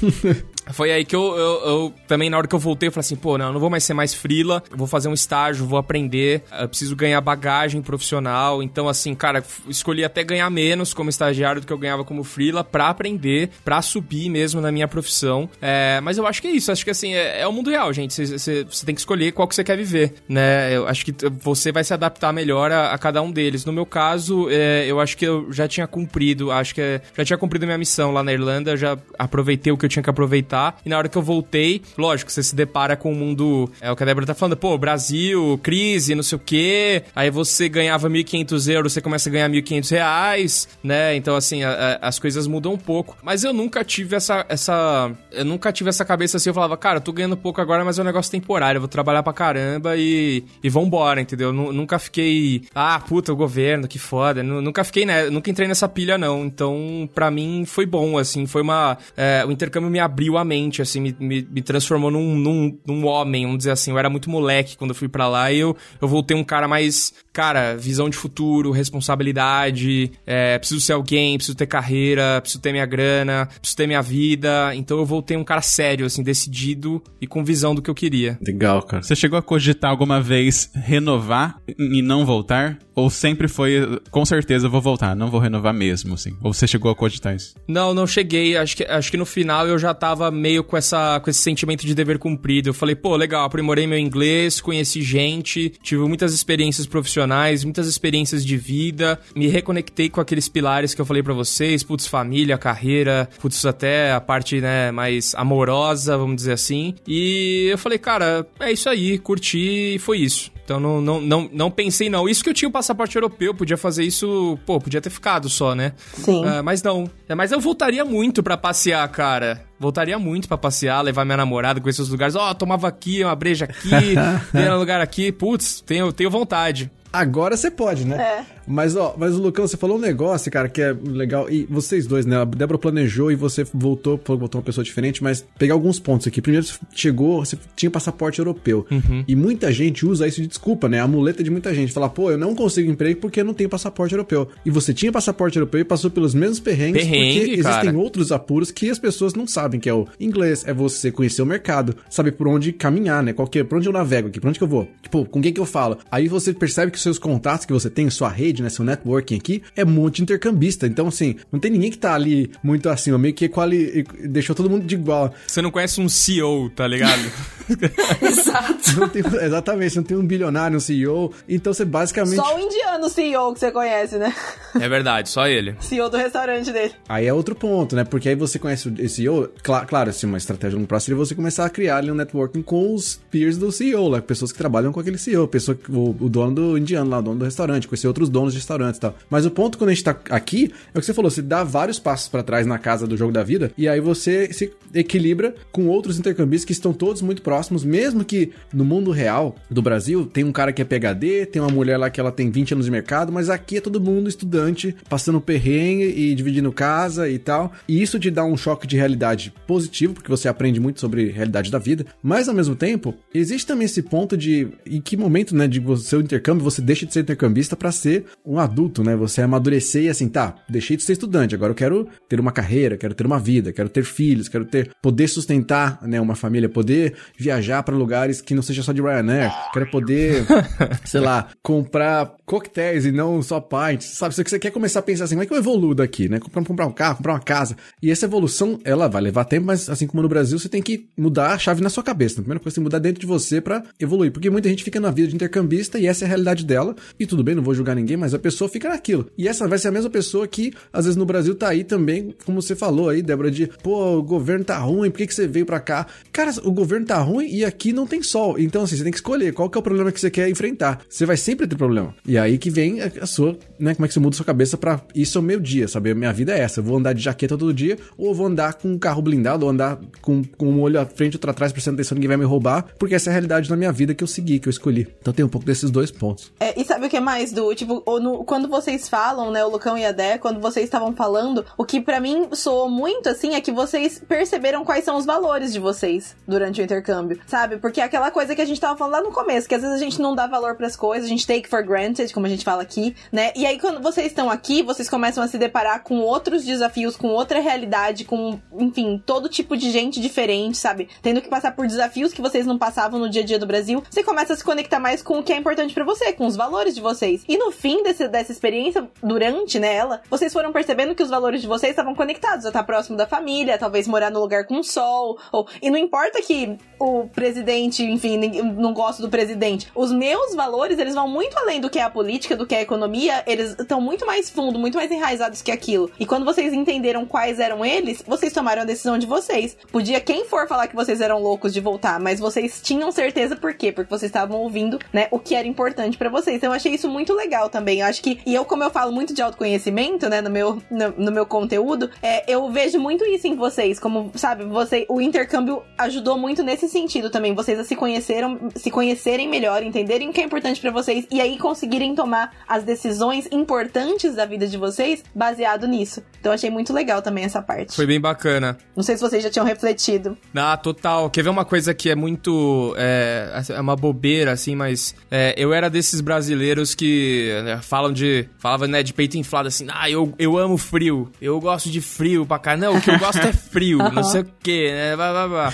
Foi aí que eu, eu, eu, também, na hora que eu voltei, eu falei assim, pô, não, eu não vou mais ser mais frila, vou fazer um estágio, vou aprender, eu preciso ganhar bagagem profissional. Então, assim, cara, escolhi até ganhar menos como estagiário do que eu ganhava como frila pra aprender, pra subir mesmo na minha profissão. É, mas eu acho que é isso, acho que assim, é, é o mundo real, gente. Você tem que escolher qual que você quer viver, né? Eu acho que você vai se adaptar melhor a, a cada um deles. No meu caso, é, eu acho que eu já tinha cumprido, acho que é, já tinha cumprido minha missão lá na Irlanda, já aproveitei o que eu tinha que aproveitar e na hora que eu voltei, lógico, você se depara com o mundo. É o que a Débora tá falando, pô, Brasil, crise, não sei o quê. Aí você ganhava 1.500 euros, você começa a ganhar 1.500 reais, né? Então, assim, a, a, as coisas mudam um pouco. Mas eu nunca tive essa. essa eu nunca tive essa cabeça assim. Eu falava, cara, eu tô ganhando pouco agora, mas é um negócio temporário. Eu vou trabalhar pra caramba e, e vambora, entendeu? Eu nunca fiquei. Ah, puta, o governo, que foda. Nunca fiquei, né? Nunca entrei nessa pilha, não. Então, pra mim, foi bom, assim. Foi uma. É, o intercâmbio me abriu a mente, assim, me, me, me transformou num, num, num, homem, vamos dizer assim. Eu era muito moleque quando eu fui para lá e eu, eu voltei um cara mais, cara, visão de futuro, responsabilidade, é, preciso ser alguém, preciso ter carreira, preciso ter minha grana, preciso ter minha vida. Então eu voltei um cara sério, assim, decidido e com visão do que eu queria. Legal, cara. Você chegou a cogitar alguma vez renovar e não voltar? Ou sempre foi, com certeza, vou voltar, não vou renovar mesmo, assim? Ou você chegou a cogitar isso? Não, não cheguei. Acho que, acho que no final eu já tava meio com, essa, com esse sentimento de dever cumprido. Eu falei, pô, legal, aprimorei meu inglês, conheci gente, tive muitas experiências profissionais, muitas experiências de vida, me reconectei com aqueles pilares que eu falei para vocês, putz, família, carreira, putz, até a parte, né, mais amorosa, vamos dizer assim. E eu falei, cara, é isso aí, curti e foi isso. Então não, não, não, não pensei, não. Isso que eu tinha o passaporte europeu, podia fazer isso, pô, podia ter ficado só, né? Sim. Uh, mas não. É, mas eu voltaria muito para passear, cara. Voltaria muito para passear, levar minha namorada, conhecer os lugares. Ó, oh, tomava aqui, uma breja aqui, [laughs] tem um lugar aqui. Putz, tenho, tenho vontade. Agora você pode, né? É. Mas, ó, mas o Lucão, você falou um negócio, cara, que é legal. E vocês dois, né? A Débora planejou e você voltou, voltou uma pessoa diferente, mas pegar alguns pontos aqui. Primeiro, você chegou, você tinha passaporte europeu. Uhum. E muita gente usa isso de desculpa, né? A muleta de muita gente. Fala, pô, eu não consigo emprego porque eu não tenho passaporte europeu. E você tinha passaporte europeu e passou pelos mesmos perrengues Perrengue, porque cara. existem outros apuros que as pessoas não sabem, que é o inglês, é você conhecer o mercado, saber por onde caminhar, né? Qual que, é, por onde eu navego aqui, por onde que eu vou? Tipo, com quem que eu falo? Aí você percebe que os seus contatos que você tem, sua rede, né? Seu networking aqui é muito intercambista. Então, assim, não tem ninguém que tá ali muito acima, meio que quali... deixou todo mundo de igual. Você não conhece um CEO, tá ligado? [laughs] [laughs] Exato. Não tem, exatamente, não tem um bilionário, um CEO. Então você basicamente. Só o indiano CEO que você conhece, né? É verdade, só ele. [laughs] CEO do restaurante dele. Aí é outro ponto, né? Porque aí você conhece o CEO. Cl claro, assim, uma estratégia no próximo seria você começar a criar ali um networking com os peers do CEO, lá, pessoas que trabalham com aquele CEO, pessoa, o, o dono do indiano lá, o dono do restaurante, conhecer outros donos de restaurantes e tal. Mas o ponto quando a gente tá aqui é o que você falou, você dá vários passos para trás na casa do jogo da vida e aí você se equilibra com outros intercambistas que estão todos muito próximos, mesmo que no mundo real do Brasil tem um cara que é PhD, tem uma mulher lá que ela tem 20 anos de mercado, mas aqui é todo mundo estudante, passando perrengue e dividindo casa e tal. E isso te dá um choque de realidade positivo, porque você aprende muito sobre realidade da vida, mas ao mesmo tempo, existe também esse ponto de em que momento, né, de seu intercâmbio, você deixa de ser intercambista para ser um adulto, né? Você amadurecer e assim, tá, deixei de ser estudante, agora eu quero ter uma carreira, quero ter uma vida, quero ter filhos, quero ter poder sustentar, né, uma família, poder viajar para lugares que não seja só de Ryanair, quero poder, [laughs] sei lá, comprar coquetéis e não só pints, sabe? Você, você quer começar a pensar assim, como é que eu evoluo daqui, né? Comprar, comprar um carro, comprar uma casa. E essa evolução, ela vai levar tempo, mas assim como no Brasil, você tem que mudar a chave na sua cabeça. A primeira coisa é mudar dentro de você para evoluir. Porque muita gente fica na vida de intercambista e essa é a realidade dela. E tudo bem, não vou julgar ninguém, mas a pessoa fica naquilo. E essa vai ser a mesma pessoa que, às vezes, no Brasil tá aí também, como você falou aí, Débora, de pô, o governo tá ruim, por que, que você veio para cá? Cara, o governo tá ruim e aqui não tem sol. Então, assim, você tem que escolher qual que é o problema que você quer enfrentar. Você vai sempre ter problema. E aí que vem a sua, né? Como é que você muda a sua cabeça para isso é o meu dia, sabe? A minha vida é essa. Eu vou andar de jaqueta todo dia, ou vou andar com um carro blindado, ou andar com, com um olho à frente e outro atrás, prestando atenção, ninguém vai me roubar, porque essa é a realidade da minha vida que eu segui, que eu escolhi. Então tem um pouco desses dois pontos. É, e sabe o que mais, Du? Tipo, no, quando vocês falam, né, o Lucão e a Dé, quando vocês estavam falando, o que para mim soou muito assim é que vocês perceberam quais são os valores de vocês durante o intercâmbio, sabe? Porque é aquela coisa que a gente tava falando lá no começo, que às vezes a gente não dá valor para as coisas, a gente take for granted, como a gente fala aqui, né? E aí quando vocês estão aqui, vocês começam a se deparar com outros desafios, com outra realidade, com, enfim, todo tipo de gente diferente, sabe? Tendo que passar por desafios que vocês não passavam no dia a dia do Brasil, você começa a se conectar mais com o que é importante para você, com os valores de vocês. E no fim desse, dessa experiência, durante né, ela, vocês foram percebendo que os valores de vocês estavam conectados, a estar próximo da família, talvez morar no lugar com sol, ou... e não importa que o presidente, enfim, não gosto do presidente. Os meus valores, eles vão muito além do que é a política, do que é a economia, eles estão muito mais fundo, muito mais enraizados que aquilo. E quando vocês entenderam quais eram eles, vocês tomaram a decisão de vocês. Podia quem for falar que vocês eram loucos de voltar, mas vocês tinham certeza por quê? Porque vocês estavam ouvindo, né, o que era importante para vocês. Então eu achei isso muito legal também. Eu acho que, e eu, como eu falo muito de autoconhecimento, né, no meu, no, no meu conteúdo, é, eu vejo muito isso em vocês, como, sabe, você, o intercâmbio ajudou muito nesse sentido também. Vocês a se conheceram, se conhecerem melhor, entenderem o que é importante para vocês e aí conseguirem tomar as decisões importantes da vida de vocês baseado nisso. Então achei muito legal também essa parte. Foi bem bacana. Não sei se vocês já tinham refletido. Ah, total. Quer ver uma coisa que é muito. É, é uma bobeira, assim, mas. É, eu era desses brasileiros que né, falam de. Falava, né, de peito inflado assim. Ah, eu, eu amo frio. Eu gosto de frio pra cá. Não, o que eu gosto é frio. [laughs] não sei o quê, né? Blá, blá, blá.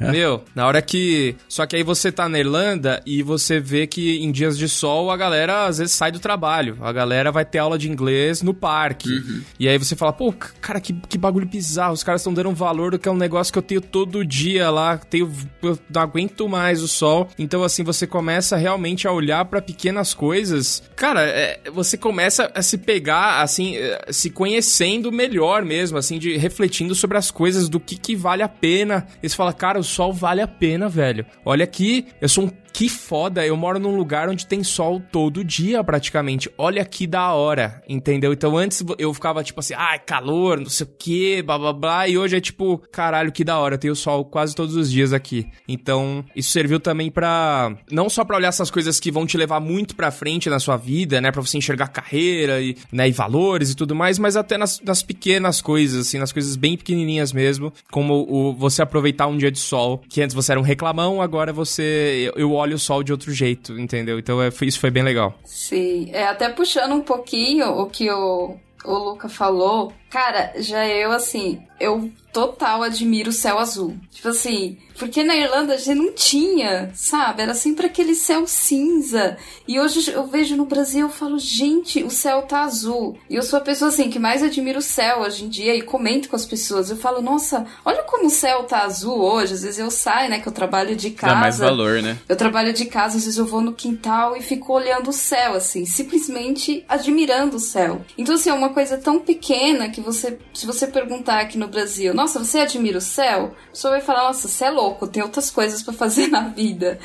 [laughs] Meu, na hora que. Só que aí você tá na Irlanda e você vê que em dias de sol a galera às vezes sai do trabalho. A galera vai ter aula de inglês no parque. Uhum. E aí você fala, pô, cara, que, que bagulho bizarro. Os caras estão dando valor do que é um negócio que eu tenho todo dia lá. Tenho, eu não aguento mais o sol. Então, assim, você começa realmente a olhar para pequenas coisas. Cara, é, você começa a se pegar, assim, é, se conhecendo melhor mesmo, assim, de refletindo sobre as coisas, do que, que vale a pena. E você fala, cara, o sol vale a pena, velho. Olha aqui, eu sou um que foda, eu moro num lugar onde tem sol todo dia praticamente. Olha que da hora, entendeu? Então antes eu ficava tipo assim, ah, calor, não sei o que, blá blá blá, e hoje é tipo, caralho, que da hora, tenho sol quase todos os dias aqui. Então isso serviu também para não só para olhar essas coisas que vão te levar muito pra frente na sua vida, né, pra você enxergar carreira e, né, e valores e tudo mais, mas até nas, nas pequenas coisas, assim, nas coisas bem pequenininhas mesmo, como o, você aproveitar um dia de sol, que antes você era um reclamão, agora você, eu, eu olha o sol de outro jeito, entendeu? Então é, isso foi bem legal. Sim, é até puxando um pouquinho o que o, o Luca falou, cara, já eu assim, eu total admiro o céu azul. Tipo assim, porque na Irlanda a gente não tinha, sabe? Era sempre aquele céu cinza. E hoje eu vejo no Brasil, eu falo, gente, o céu tá azul. E eu sou a pessoa assim que mais admira o céu hoje em dia e comento com as pessoas. Eu falo, nossa, olha como o céu tá azul hoje. Às vezes eu saio, né? Que eu trabalho de casa. Dá mais valor, né? Eu trabalho de casa, às vezes eu vou no quintal e fico olhando o céu, assim, simplesmente admirando o céu. Então, assim, é uma coisa tão pequena que você, se você perguntar aqui no Brasil, nossa, você admira o céu? A pessoa vai falar, nossa, você é louco, tem outras coisas para fazer [laughs] na vida.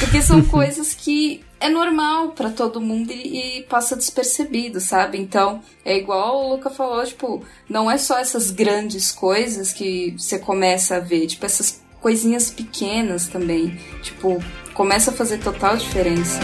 Porque são [laughs] coisas que é normal para todo mundo e, e, passa despercebido, sabe? Então, é igual o Luca falou, tipo, não é só essas grandes coisas que você começa a ver, tipo, essas coisinhas pequenas também, tipo, começa a fazer total diferença.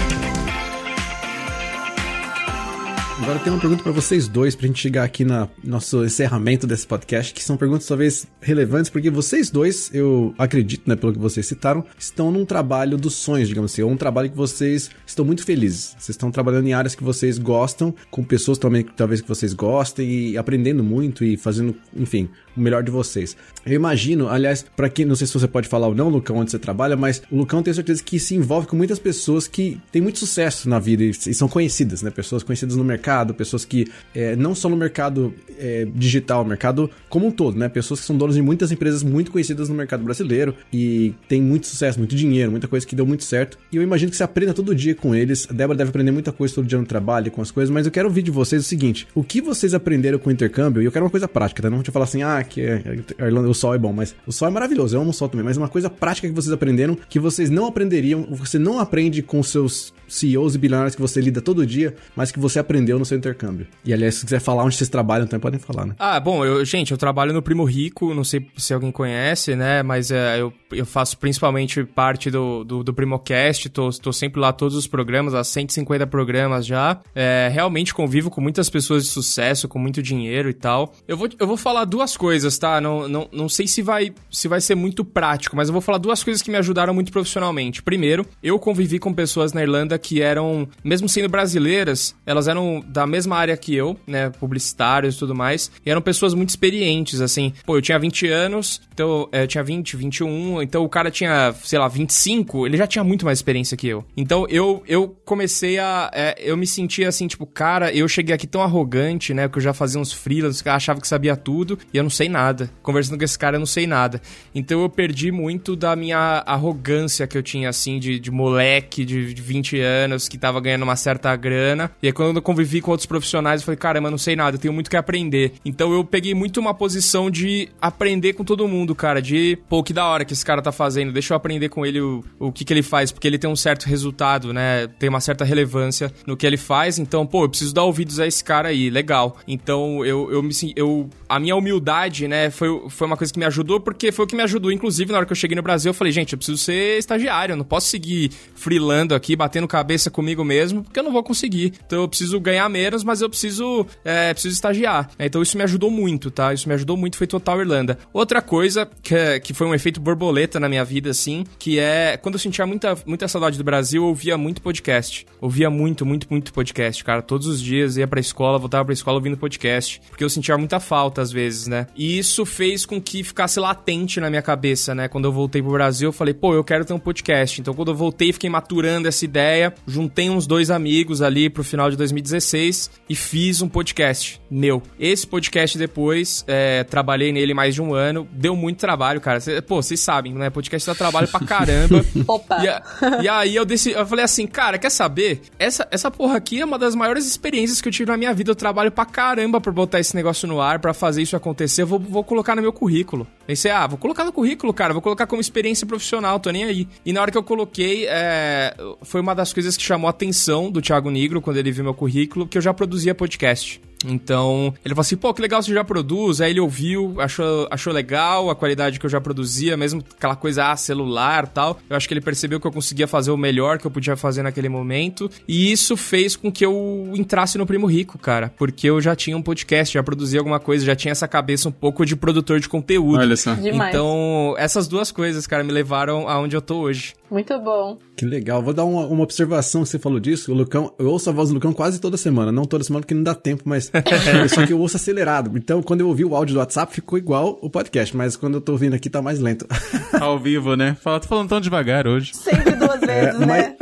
Agora tem uma pergunta para vocês dois, pra gente chegar aqui no nosso encerramento desse podcast, que são perguntas talvez relevantes, porque vocês dois, eu acredito, né, pelo que vocês citaram, estão num trabalho dos sonhos, digamos assim, ou um trabalho que vocês estão muito felizes. Vocês estão trabalhando em áreas que vocês gostam, com pessoas também talvez que vocês gostem, e aprendendo muito e fazendo, enfim, o melhor de vocês. Eu imagino, aliás, para quem não sei se você pode falar ou não, Lucão, onde você trabalha, mas o Lucão tem certeza que se envolve com muitas pessoas que têm muito sucesso na vida e, e são conhecidas, né? Pessoas conhecidas no mercado, pessoas que é, não só no mercado é, digital, mercado como um todo, né? Pessoas que são donas de muitas empresas muito conhecidas no mercado brasileiro e tem muito sucesso, muito dinheiro, muita coisa que deu muito certo. E eu imagino que você aprenda todo dia com eles. A Débora deve aprender muita coisa todo dia no trabalho, com as coisas, mas eu quero ouvir de vocês o seguinte: o que vocês aprenderam com o intercâmbio? E eu quero uma coisa prática, tá? Não vou te falar assim, ah, que é, a Irlanda, o sol é bom, mas o sol é maravilhoso, eu amo o sol também, mas uma coisa prática que vocês aprenderam que vocês não aprenderiam, você não aprende com seus CEOs e bilionários que você lida todo dia, mas que você aprendeu no seu intercâmbio. E aliás, se quiser falar onde vocês trabalham, também podem falar, né? Ah, bom, eu, gente, eu trabalho no Primo Rico, não sei se alguém conhece, né? Mas é, eu, eu faço principalmente parte do, do, do Primocast, tô, tô sempre lá todos os programas, há 150 programas já. É, realmente convivo com muitas pessoas de sucesso, com muito dinheiro e tal. Eu vou, eu vou falar duas coisas, tá? Não, não, não sei se vai, se vai ser muito prático, mas eu vou falar duas coisas que me ajudaram muito profissionalmente. Primeiro, eu convivi com pessoas na Irlanda que eram, mesmo sendo brasileiras, elas eram da mesma área que eu, né? Publicitários e tudo mais. E eram pessoas muito experientes, assim. Pô, eu tinha 20 anos, então é, eu tinha 20, 21, então o cara tinha, sei lá, 25, ele já tinha muito mais experiência que eu. Então eu, eu comecei a. É, eu me sentia assim, tipo, cara, eu cheguei aqui tão arrogante, né? Que eu já fazia uns freelances, achava que sabia tudo e eu não sei nada. Conversando com esse cara, eu não sei nada. Então eu perdi muito da minha arrogância que eu tinha, assim, de, de moleque de, de 20 anos anos, que tava ganhando uma certa grana. E aí, quando eu convivi com outros profissionais, eu falei, caramba, não sei nada, eu tenho muito que aprender. Então eu peguei muito uma posição de aprender com todo mundo, cara. De, pô, que da hora que esse cara tá fazendo, deixa eu aprender com ele o, o que, que ele faz, porque ele tem um certo resultado, né? Tem uma certa relevância no que ele faz. Então, pô, eu preciso dar ouvidos a esse cara aí, legal. Então eu, eu me eu A minha humildade, né, foi, foi uma coisa que me ajudou, porque foi o que me ajudou, inclusive, na hora que eu cheguei no Brasil, eu falei, gente, eu preciso ser estagiário, eu não posso seguir freelando aqui, batendo cabeça comigo mesmo, porque eu não vou conseguir. Então eu preciso ganhar menos, mas eu preciso, é, preciso estagiar. Então isso me ajudou muito, tá? Isso me ajudou muito, foi total Irlanda. Outra coisa que, é, que foi um efeito borboleta na minha vida, assim, que é quando eu sentia muita, muita saudade do Brasil, eu ouvia muito podcast. Ouvia muito, muito, muito podcast, cara. Todos os dias ia pra escola, voltava pra escola ouvindo podcast, porque eu sentia muita falta às vezes, né? E isso fez com que ficasse latente na minha cabeça, né? Quando eu voltei pro Brasil, eu falei, pô, eu quero ter um podcast. Então quando eu voltei, fiquei maturando essa ideia, juntei uns dois amigos ali pro final de 2016 e fiz um podcast meu. Esse podcast depois, é, trabalhei nele mais de um ano, deu muito trabalho, cara. Cê, pô, vocês sabem, né? Podcast dá trabalho pra caramba. [laughs] Opa! E, e, aí eu decidi, eu falei assim, cara, quer saber? Essa, essa porra aqui é uma das maiores experiências que eu tive na minha vida. Eu trabalho pra caramba pra botar esse negócio no ar, pra fazer isso acontecer. Eu vou, vou colocar no meu currículo. Pensei, ah, vou colocar no currículo, cara, vou colocar como experiência profissional, tô nem aí. E na hora que eu coloquei, é, foi uma das coisas que chamou a atenção do Thiago Negro quando ele viu meu currículo, que eu já produzia podcast. Então, ele falou assim, pô, que legal você já produz. Aí ele ouviu, achou, achou legal a qualidade que eu já produzia, mesmo aquela coisa ah, celular tal. Eu acho que ele percebeu que eu conseguia fazer o melhor que eu podia fazer naquele momento. E isso fez com que eu entrasse no Primo Rico, cara. Porque eu já tinha um podcast, já produzia alguma coisa, já tinha essa cabeça um pouco de produtor de conteúdo. Olha só. Demais. Então, essas duas coisas, cara, me levaram aonde eu tô hoje. Muito bom. Que legal. Vou dar uma, uma observação que você falou disso. O Lucão, eu ouço a voz do Lucão quase toda semana. Não toda semana porque não dá tempo, mas [laughs] só que eu ouço acelerado. Então, quando eu ouvi o áudio do WhatsApp, ficou igual o podcast, mas quando eu tô ouvindo aqui tá mais lento. Ao vivo, né? Fala, tô falando tão devagar hoje. Sempre duas [laughs] vezes, É, né?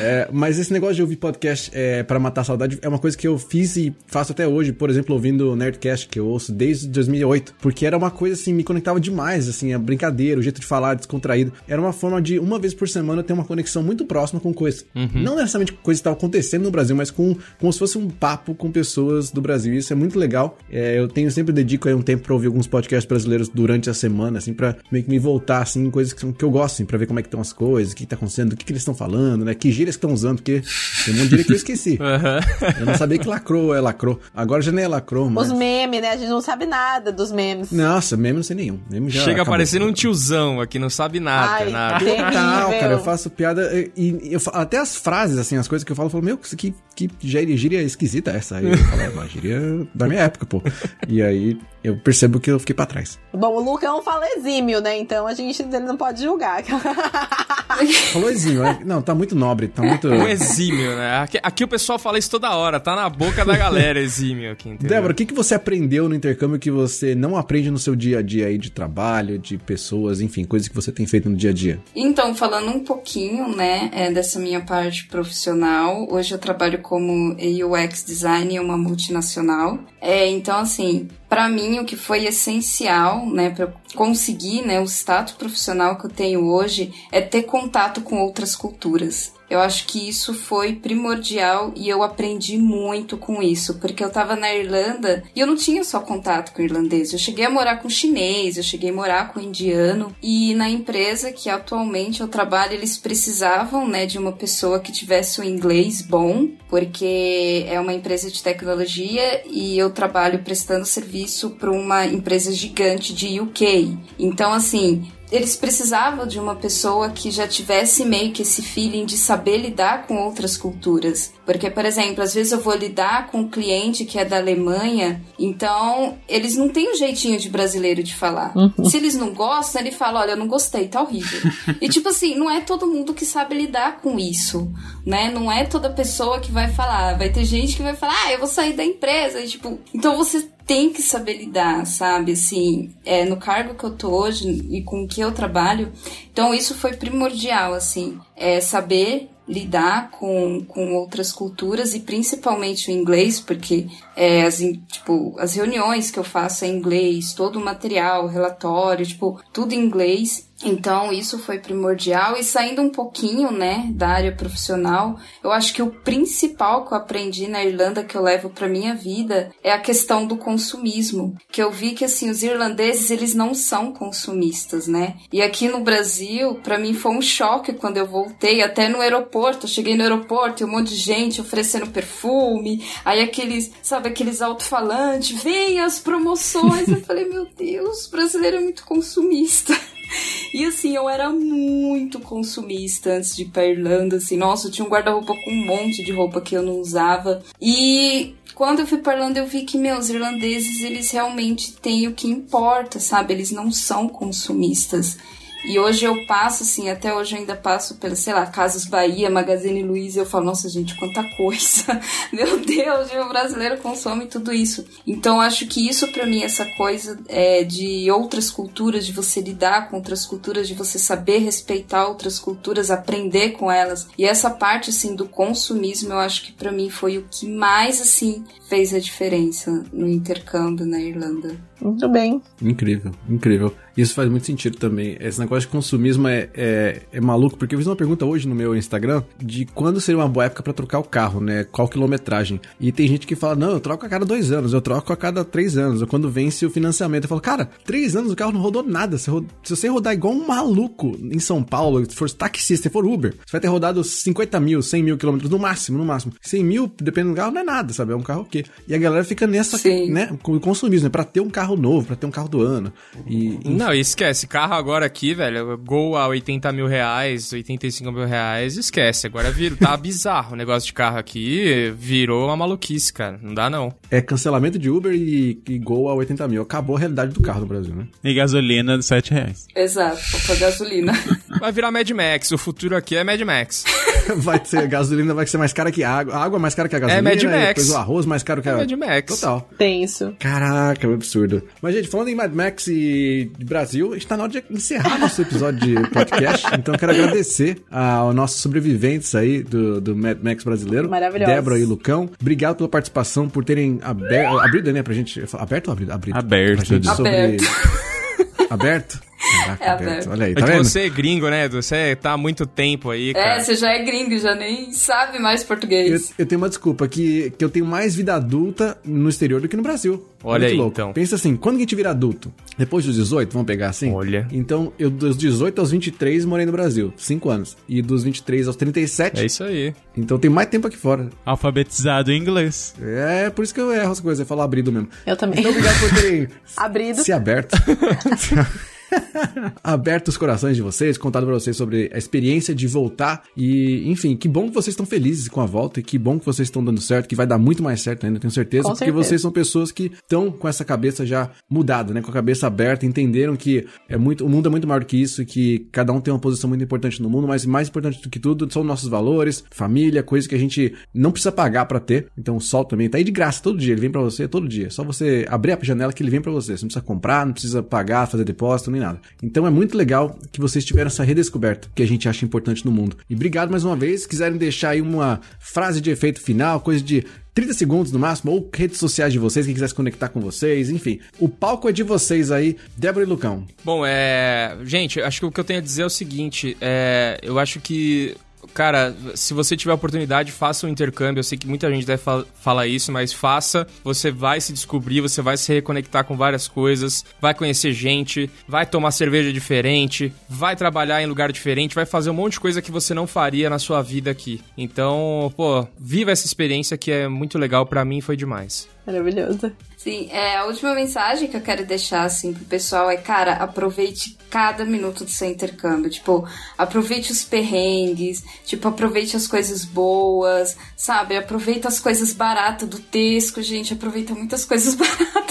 É, mas esse negócio de ouvir podcast é, para matar a saudade é uma coisa que eu fiz e faço até hoje. Por exemplo, ouvindo o Nerdcast, que eu ouço desde 2008. Porque era uma coisa assim, me conectava demais, assim, a brincadeira, o jeito de falar, descontraído. Era uma forma de, uma vez por semana, ter uma conexão muito próxima com coisas. Não necessariamente com coisas que estavam acontecendo no Brasil, mas com como se fosse um papo com pessoas do Brasil. Isso é muito legal. É, eu tenho sempre dedico aí um tempo pra ouvir alguns podcasts brasileiros durante a semana, assim, pra meio que me voltar, assim, em coisas que, que eu gosto, assim, pra ver como é que estão as coisas, o que, que tá acontecendo, o que, que eles estão falando, né? Que gírias que estão usando, porque tem um monte de gíria que eu esqueci. [laughs] Eu não sabia que lacrou é lacrou. Agora já nem é lacrou, mas. Os memes, né? A gente não sabe nada dos memes. Nossa, meme não sei nenhum. Meme já Chega acabou. parecendo um tiozão aqui, não sabe nada, Ai, nada. Total, cara, eu faço piada e, e eu até as frases, assim, as coisas que eu falo, eu falo, meu, que, que gíria, gíria esquisita essa. Aí eu falo, é uma gíria da minha época, pô. E aí eu percebo que eu fiquei pra trás. Bom, o Luca é um fala exímio, né? Então a gente ele não pode julgar. [laughs] Falou exímio, né? Não, tá muito nobre, tá muito... Um exímio, né? Aqui, aqui o pessoal fala isso toda hora, tá na boca da galera exímio aqui, entendeu? Débora, o que, que você aprendeu no intercâmbio que você não aprende no seu dia a dia aí de trabalho, de pessoas, enfim, coisas que você tem feito no dia a dia? Então, falando um pouquinho, né, é, dessa minha parte profissional, hoje eu trabalho como UX design em uma multinacional. É, então, assim, para mim o que foi essencial, né, para conseguir, né, o status profissional que eu tenho hoje é ter contato com outras culturas. Eu acho que isso foi primordial e eu aprendi muito com isso, porque eu tava na Irlanda e eu não tinha só contato com irlandês. Eu cheguei a morar com chinês, eu cheguei a morar com indiano e na empresa que atualmente eu trabalho, eles precisavam, né, de uma pessoa que tivesse o inglês bom, porque é uma empresa de tecnologia e eu trabalho prestando serviço para uma empresa gigante de UK. Então, assim, eles precisavam de uma pessoa que já tivesse meio que esse feeling de saber lidar com outras culturas. Porque, por exemplo, às vezes eu vou lidar com um cliente que é da Alemanha, então eles não têm um jeitinho de brasileiro de falar. Uhum. Se eles não gostam, ele fala: Olha, eu não gostei, tá horrível. e, tipo assim, não é todo mundo que sabe lidar com isso, né? Não é toda pessoa que vai falar. Vai ter gente que vai falar: Ah, eu vou sair da empresa. E, tipo, então você tem que saber lidar, sabe? Assim, é, no cargo que eu tô hoje e com o que eu trabalho. Então, isso foi primordial, assim, é saber lidar com, com outras culturas e principalmente o inglês, porque é, as, tipo, as reuniões que eu faço em inglês, todo o material, relatório, tipo, tudo em inglês. Então, isso foi primordial. E saindo um pouquinho, né, da área profissional, eu acho que o principal que eu aprendi na Irlanda que eu levo para minha vida é a questão do consumismo. Que eu vi que, assim, os irlandeses, eles não são consumistas, né? E aqui no Brasil, para mim foi um choque quando eu voltei, até no aeroporto. Eu cheguei no aeroporto e um monte de gente oferecendo perfume, aí aqueles, sabe, aqueles alto-falantes, vem as promoções. eu falei, meu Deus, o brasileiro é muito consumista. [laughs] E assim, eu era muito consumista antes de ir pra Irlanda, assim, nossa, eu tinha um guarda-roupa com um monte de roupa que eu não usava. E quando eu fui pra Irlanda, eu vi que meus irlandeses, eles realmente têm o que importa, sabe? Eles não são consumistas. E hoje eu passo, assim, até hoje eu ainda passo pela, sei lá, Casas Bahia, Magazine Luiza, e eu falo, nossa, gente, quanta coisa. [laughs] Meu Deus, o brasileiro consome tudo isso. Então, acho que isso para mim, essa coisa é, de outras culturas, de você lidar com outras culturas, de você saber respeitar outras culturas, aprender com elas. E essa parte, assim, do consumismo, eu acho que para mim foi o que mais, assim, fez a diferença no intercâmbio na Irlanda. Muito bem. Incrível, incrível. Isso faz muito sentido também. Esse negócio de consumismo é, é, é, maluco, porque eu fiz uma pergunta hoje no meu Instagram de quando seria uma boa época para trocar o carro, né? Qual quilometragem? E tem gente que fala, não, eu troco a cada dois anos, eu troco a cada três anos. Ou quando vence o financiamento, eu falo, cara, três anos o carro não rodou nada. Se, se você rodar igual um maluco em São Paulo, se for taxista, se for Uber, você vai ter rodado 50 mil, 100 mil quilômetros no máximo, no máximo. 100 mil, dependendo do carro, não é nada, sabe? É um carro o quê? E a galera fica nessa, Sim. né? Com o consumismo, né? Pra ter um carro novo, pra ter um carro do ano. E, não, esquece. Carro agora aqui, velho, Gol a 80 mil reais, 85 mil reais, esquece. Agora vira, tá [laughs] bizarro o negócio de carro aqui, virou uma maluquice, cara. Não dá não. É cancelamento de Uber e, e Gol a 80 mil. Acabou a realidade do carro no Brasil, né? E gasolina de 7 reais. Exato, pra gasolina. Vai virar Mad Max, o futuro aqui é Mad Max. [laughs] [laughs] vai ser, a gasolina vai ser mais cara que a água. A água é mais cara que a gasolina. É Mad Max. Depois o arroz mais caro que a... É Mad Max. Total. Tem isso. Caraca, é um absurdo. Mas, gente, falando em Mad Max e Brasil, está na hora de encerrar nosso episódio de podcast. [laughs] Então, quero agradecer aos nossos sobreviventes aí do, do Mad Max brasileiro. Maravilhoso. Débora e Lucão. Obrigado pela participação, por terem aberto, abrido, né, pra gente. Aberto ou abrido? Abrido. Aberto. Pra gente aberto. Sobre... aberto? [laughs] Caraca, é aberto. Olha aí, tá é vendo? você é gringo, né, Edu? Você tá há muito tempo aí, cara. É, você já é gringo, já nem sabe mais português. Eu, eu tenho uma desculpa, que, que eu tenho mais vida adulta no exterior do que no Brasil. Olha Muito aí, louco. então. Pensa assim, quando que a gente vira adulto? Depois dos 18, vamos pegar assim? Olha. Então, eu dos 18 aos 23 morei no Brasil, 5 anos. E dos 23 aos 37, É isso aí. então tem mais tempo aqui fora. Alfabetizado em inglês. É por isso que eu erro as coisas, eu falo abrido mesmo. Eu também. Então, obrigado por terem [laughs] Abrido. se aberto. [laughs] [laughs] aberto os corações de vocês, contado pra vocês sobre a experiência de voltar. E, enfim, que bom que vocês estão felizes com a volta e que bom que vocês estão dando certo, que vai dar muito mais certo ainda, tenho certeza. Com porque certeza. vocês são pessoas que estão com essa cabeça já mudada, né? Com a cabeça aberta, entenderam que é muito, o mundo é muito maior do que isso, que cada um tem uma posição muito importante no mundo, mas mais importante do que tudo são nossos valores, família, coisas que a gente não precisa pagar pra ter. Então o sol também tá aí de graça todo dia, ele vem pra você todo dia. É só você abrir a janela que ele vem pra você. Você não precisa comprar, não precisa pagar, fazer depósito, nem Então é muito legal que vocês tiveram essa redescoberta que a gente acha importante no mundo. E obrigado mais uma vez. Se quiserem deixar aí uma frase de efeito final, coisa de 30 segundos no máximo, ou redes sociais de vocês, quem quiser se conectar com vocês, enfim. O palco é de vocês aí, Débora e Lucão. Bom, é. Gente, acho que o que eu tenho a dizer é o seguinte: é... eu acho que. Cara, se você tiver oportunidade, faça um intercâmbio. Eu sei que muita gente deve fa falar isso, mas faça. Você vai se descobrir, você vai se reconectar com várias coisas, vai conhecer gente, vai tomar cerveja diferente, vai trabalhar em lugar diferente, vai fazer um monte de coisa que você não faria na sua vida aqui. Então, pô, viva essa experiência que é muito legal. Pra mim foi demais. Maravilhoso. Sim, é, a última mensagem que eu quero deixar, assim, pro pessoal é, cara, aproveite cada minuto do seu intercâmbio. Tipo, aproveite os perrengues, tipo, aproveite as coisas boas, sabe? Aproveita as coisas baratas do Tesco, gente. Aproveita muitas coisas [laughs] baratas.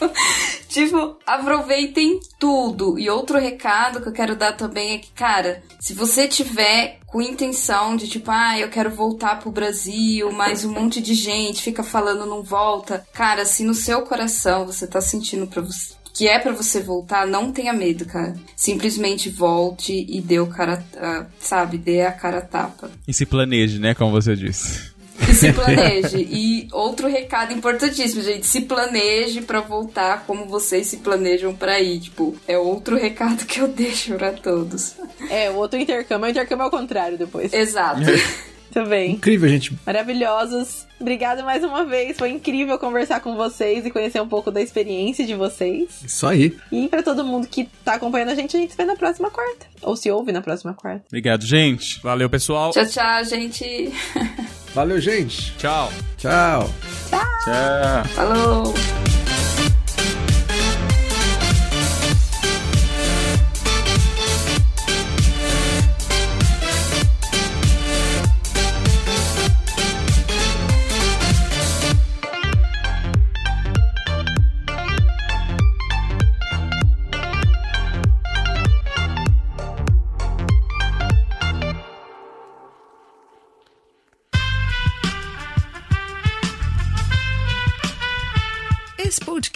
[laughs] tipo, aproveitem tudo. E outro recado que eu quero dar também é que, cara, se você tiver com intenção de tipo, ah, eu quero voltar pro Brasil, mas um monte de gente fica falando não volta. Cara, se no seu coração você tá sentindo pra você que é pra você voltar, não tenha medo, cara. Simplesmente volte e dê o cara, ah, sabe, dê a cara tapa. E se planeje, né? Como você disse. E se planeje. e outro recado importantíssimo, gente, se planeje pra voltar como vocês se planejam pra ir. Tipo, é outro recado que eu deixo pra todos. É, o outro intercâmbio é o intercâmbio ao contrário depois. Exato. [laughs] Também. Incrível, gente. Maravilhosos. Obrigada mais uma vez. Foi incrível conversar com vocês e conhecer um pouco da experiência de vocês. Isso aí. E pra todo mundo que tá acompanhando a gente, a gente se vê na próxima quarta. Ou se ouve na próxima quarta. Obrigado, gente. Valeu, pessoal. tchau, tchau, gente. Valeu, gente. Tchau. Tchau. Tchau. Falou.